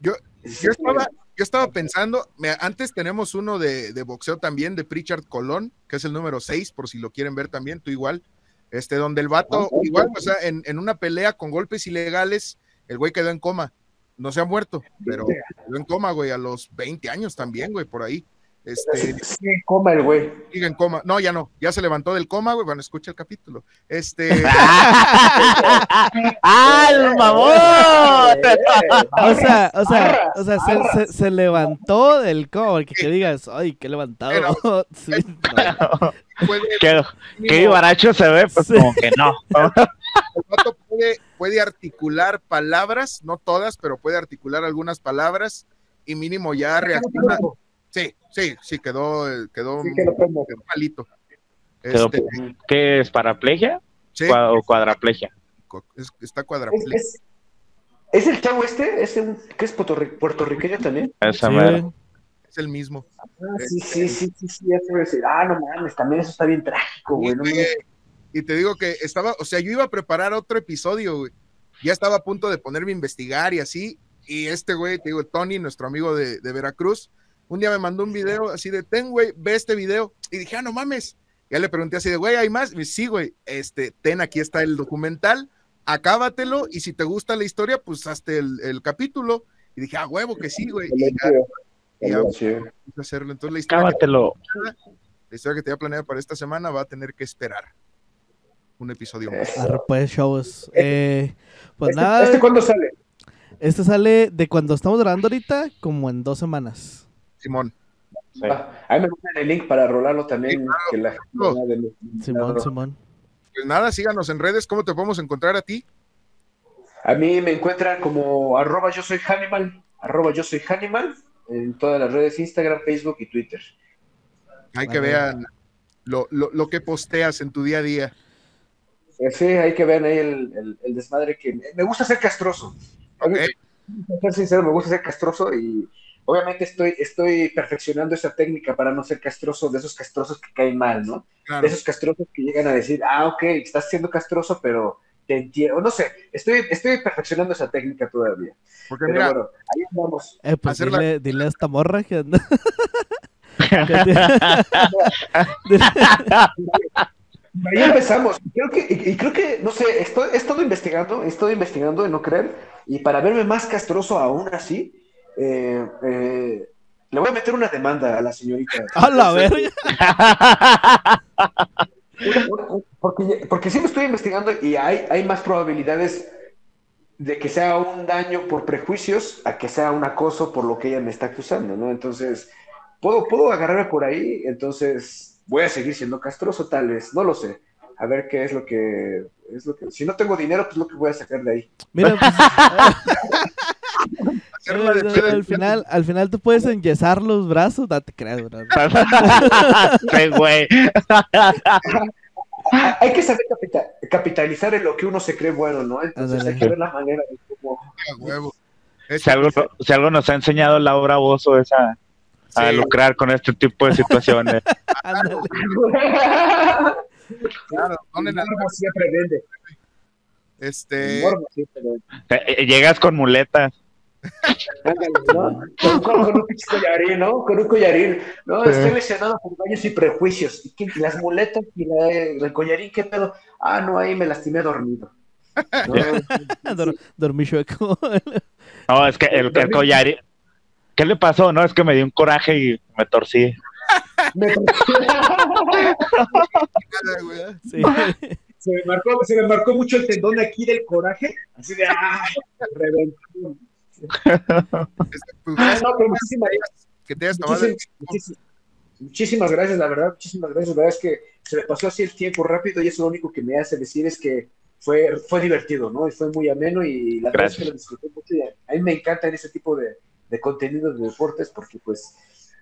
Yo- Yo estaba, yo estaba pensando, me- antes tenemos uno de, de boxeo también, de Pritchard Colón, que es el número 6, por si lo quieren ver también, tú igual, este, donde el vato, igual, o sea, en, en una pelea con golpes ilegales, el güey quedó en coma, no se ha muerto, pero quedó en coma, güey, a los 20 años también, güey, por ahí. Este, Sí, coma el güey. sigue en coma, no, ya no, ya se levantó del coma, güey, bueno, escucha el capítulo. Este, ¡Ah, el mamón! O sea, o sea, o sea, se, se, se levantó del cover, que, que digas, ay, qué levantado. Sí, no. Puede, ¿Qué, vivaracho se ve? Pues Sí. como que no. el vato puede, puede articular palabras, no todas, pero puede articular algunas palabras y mínimo ya reacciona. Sí, sí, sí, quedó, quedó, Sí, quedó malito. Este, ¿Qué es paraplegia sí, o cuadraplegia? es- está Es, cuadraplégico. es- ¿es el chavo este? ¿Es un, que es puertorri- puertorriqueño también? Esa Sí. Es el mismo. Ah, sí, sí, sí, sí, sí. Ah, no mames, también eso está bien trágico, güey. no Y, te digo que estaba, o sea, yo iba a preparar otro episodio, güey. Ya estaba a punto de ponerme a investigar y así. Y este güey, te digo, Tony, nuestro amigo de, de Veracruz, un día me mandó un video así de, ten, güey, ve este video. Y dije, ah, no mames. Ya le pregunté así de, güey, ¿hay más? Y me dice, sí, güey, este, ten, aquí está el documental, acábatelo y si te gusta la historia, pues hazte el, el capítulo. Y dije, ah, huevo, que sí, güey. Y ya y ya Sí. hacerlo. Entonces la historia, que, Cábatelo. la historia que te había planeado para esta semana va a tener que esperar un episodio más. Arre, pues, shows. Eh, pues ¿Este, nada, ¿Este cuándo sale? este sale de cuando estamos grabando ahorita, como en dos semanas. Simón. Sí. Ah, ahí me mandan el link para rolarlo también. que la claro. Simón, Simón. Pues nada, síganos en redes. ¿Cómo te podemos encontrar a ti? A mí me encuentran como arroba yo soy Hannibal, arroba yo soy Hannibal, en todas las redes Instagram, Facebook y Twitter. Hay que vean lo, lo, lo que posteas en tu día a día. Eh, Sí, hay que ver ahí el, el- el desmadre que... Me gusta ser castroso. Ok. Para ser sincero, me gusta ser castroso y obviamente estoy, estoy perfeccionando esa técnica para no ser castroso, de esos castrosos que caen mal, ¿no? Claro. De esos castrosos que llegan a decir, ah, ok, estás siendo castroso, pero te entiendo. No sé, estoy, estoy perfeccionando esa técnica todavía. Porque Pero mira, bueno, ahí andamos. Eh, pues la- dile, dile a esta morra que anda. Ahí empezamos. Creo que, y, y creo que, no sé, estoy, he estado investigando, he estado investigando en no creer, y para verme más castroso aún así, eh, eh, le voy a meter una demanda a la señorita. ¡A la verga! Porque, porque sí me estoy investigando y hay, hay más probabilidades de que sea un daño por prejuicios a que sea un acoso por lo que ella me está acusando, ¿no? Entonces, puedo, puedo agarrarme por ahí, entonces voy a seguir siendo castroso tal vez, no lo sé. A ver qué es lo que es lo que si no tengo dinero, pues lo que voy a sacar de ahí. Mira, pues, hacerla de al, pedo. al final, al final tú puedes enyesar los brazos, no te creas, bro. Sí, güey. Hay que saber capita- capitalizar en lo que uno se cree bueno, ¿no? Entonces hay que ver la manera de cómo A huevo. Si algo, si algo nos ha enseñado Laura Bozo es a, a Sí. lucrar con este tipo de situaciones. Claro, donen a- Morbo siempre vende. este, Morbo siempre vende. Eh, eh, Llegas con muletas. Ándale, ¿no? Con, con- con un pinche collarín, ¿no? Con un collarín. No, estoy lesionado por daños y prejuicios. ¿Y qué? las muletas y la- el collarín, ¿qué pedo? Ah, no, ahí me lastimé dormido. No, Dor- dormí chueco. No, es que el, el collarín. ¿Qué le pasó? No, es que me dio un coraje y me torcí. me- güey. Sí. se, me marcó, se me marcó mucho el tendón aquí del coraje. Así de, ah, reventó. Muchísimas que te hayas tomado el- Muchísimas, muchísimas- muchísimas gracias, la verdad, muchísimas gracias. La verdad es que se me pasó así el tiempo rápido y eso lo único que me hace decir es que fue, fue divertido, ¿no? Y fue muy ameno y la verdad es que lo disfruté mucho. Y a a mí me encantan ese tipo de, de contenidos de deportes porque, pues,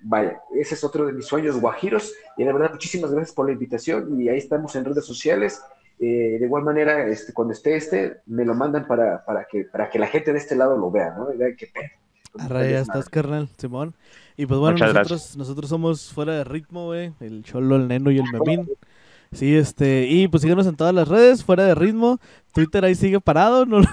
vaya, ese es otro de mis sueños guajiros. Y la verdad, muchísimas gracias por la invitación y ahí estamos en redes sociales. Eh, de igual manera, este, cuando esté este, me lo mandan para, para, que, para que la gente de este lado lo vea, ¿no? Y vean qué pedo. Ya estás, carnal, Simón. Y pues bueno, Muchas nosotros, nosotros somos fuera de ritmo, güey. El Cholo, el Neno y el Memín. Sí, este, y pues síguenos en todas las redes, fuera de ritmo. Twitter ahí sigue parado, no lo,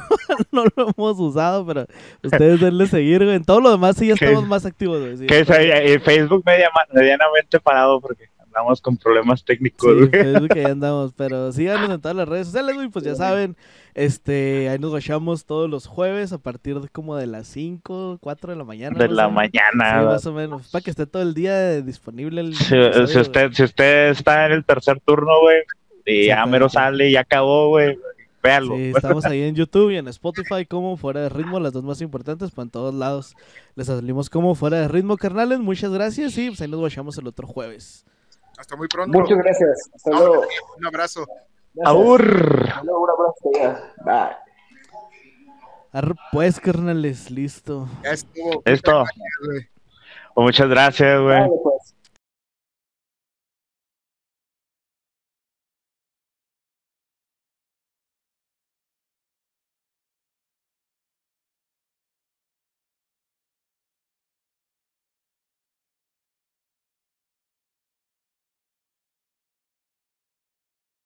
no lo hemos usado, pero ustedes denle seguir, güey. En todo lo demás sí ya estamos más activos, güey. Sí, Que es ahí, eh, Facebook media- medianamente parado porque andamos con problemas técnicos. Sí. Facebook ahí andamos, pero síganos en todas las redes sociales, güey, pues ya saben, este, ahí nos guachamos todos los jueves a partir de como de las 5, 4 de la mañana. de la mañana. Sí, más o menos, para que esté todo el día disponible el Si, si usted, si usted está en el tercer turno, güey, y ya mero sale y ya acabó, güey. Sí, estamos ahí en YouTube y en Spotify como Fuera de Ritmo, las dos más importantes, pues en todos lados les salimos como Fuera de Ritmo, carnales. Muchas gracias y pues ahí nos guachamos el otro jueves. Hasta muy pronto. Muchas gracias. Hasta luego. Un abrazo. Aur. Hasta luego, un abrazo. ya. Bye. Arre, pues, carnales, listo. Ya estuvo. Listo. güey. Muchas gracias, güey. Vale, pues.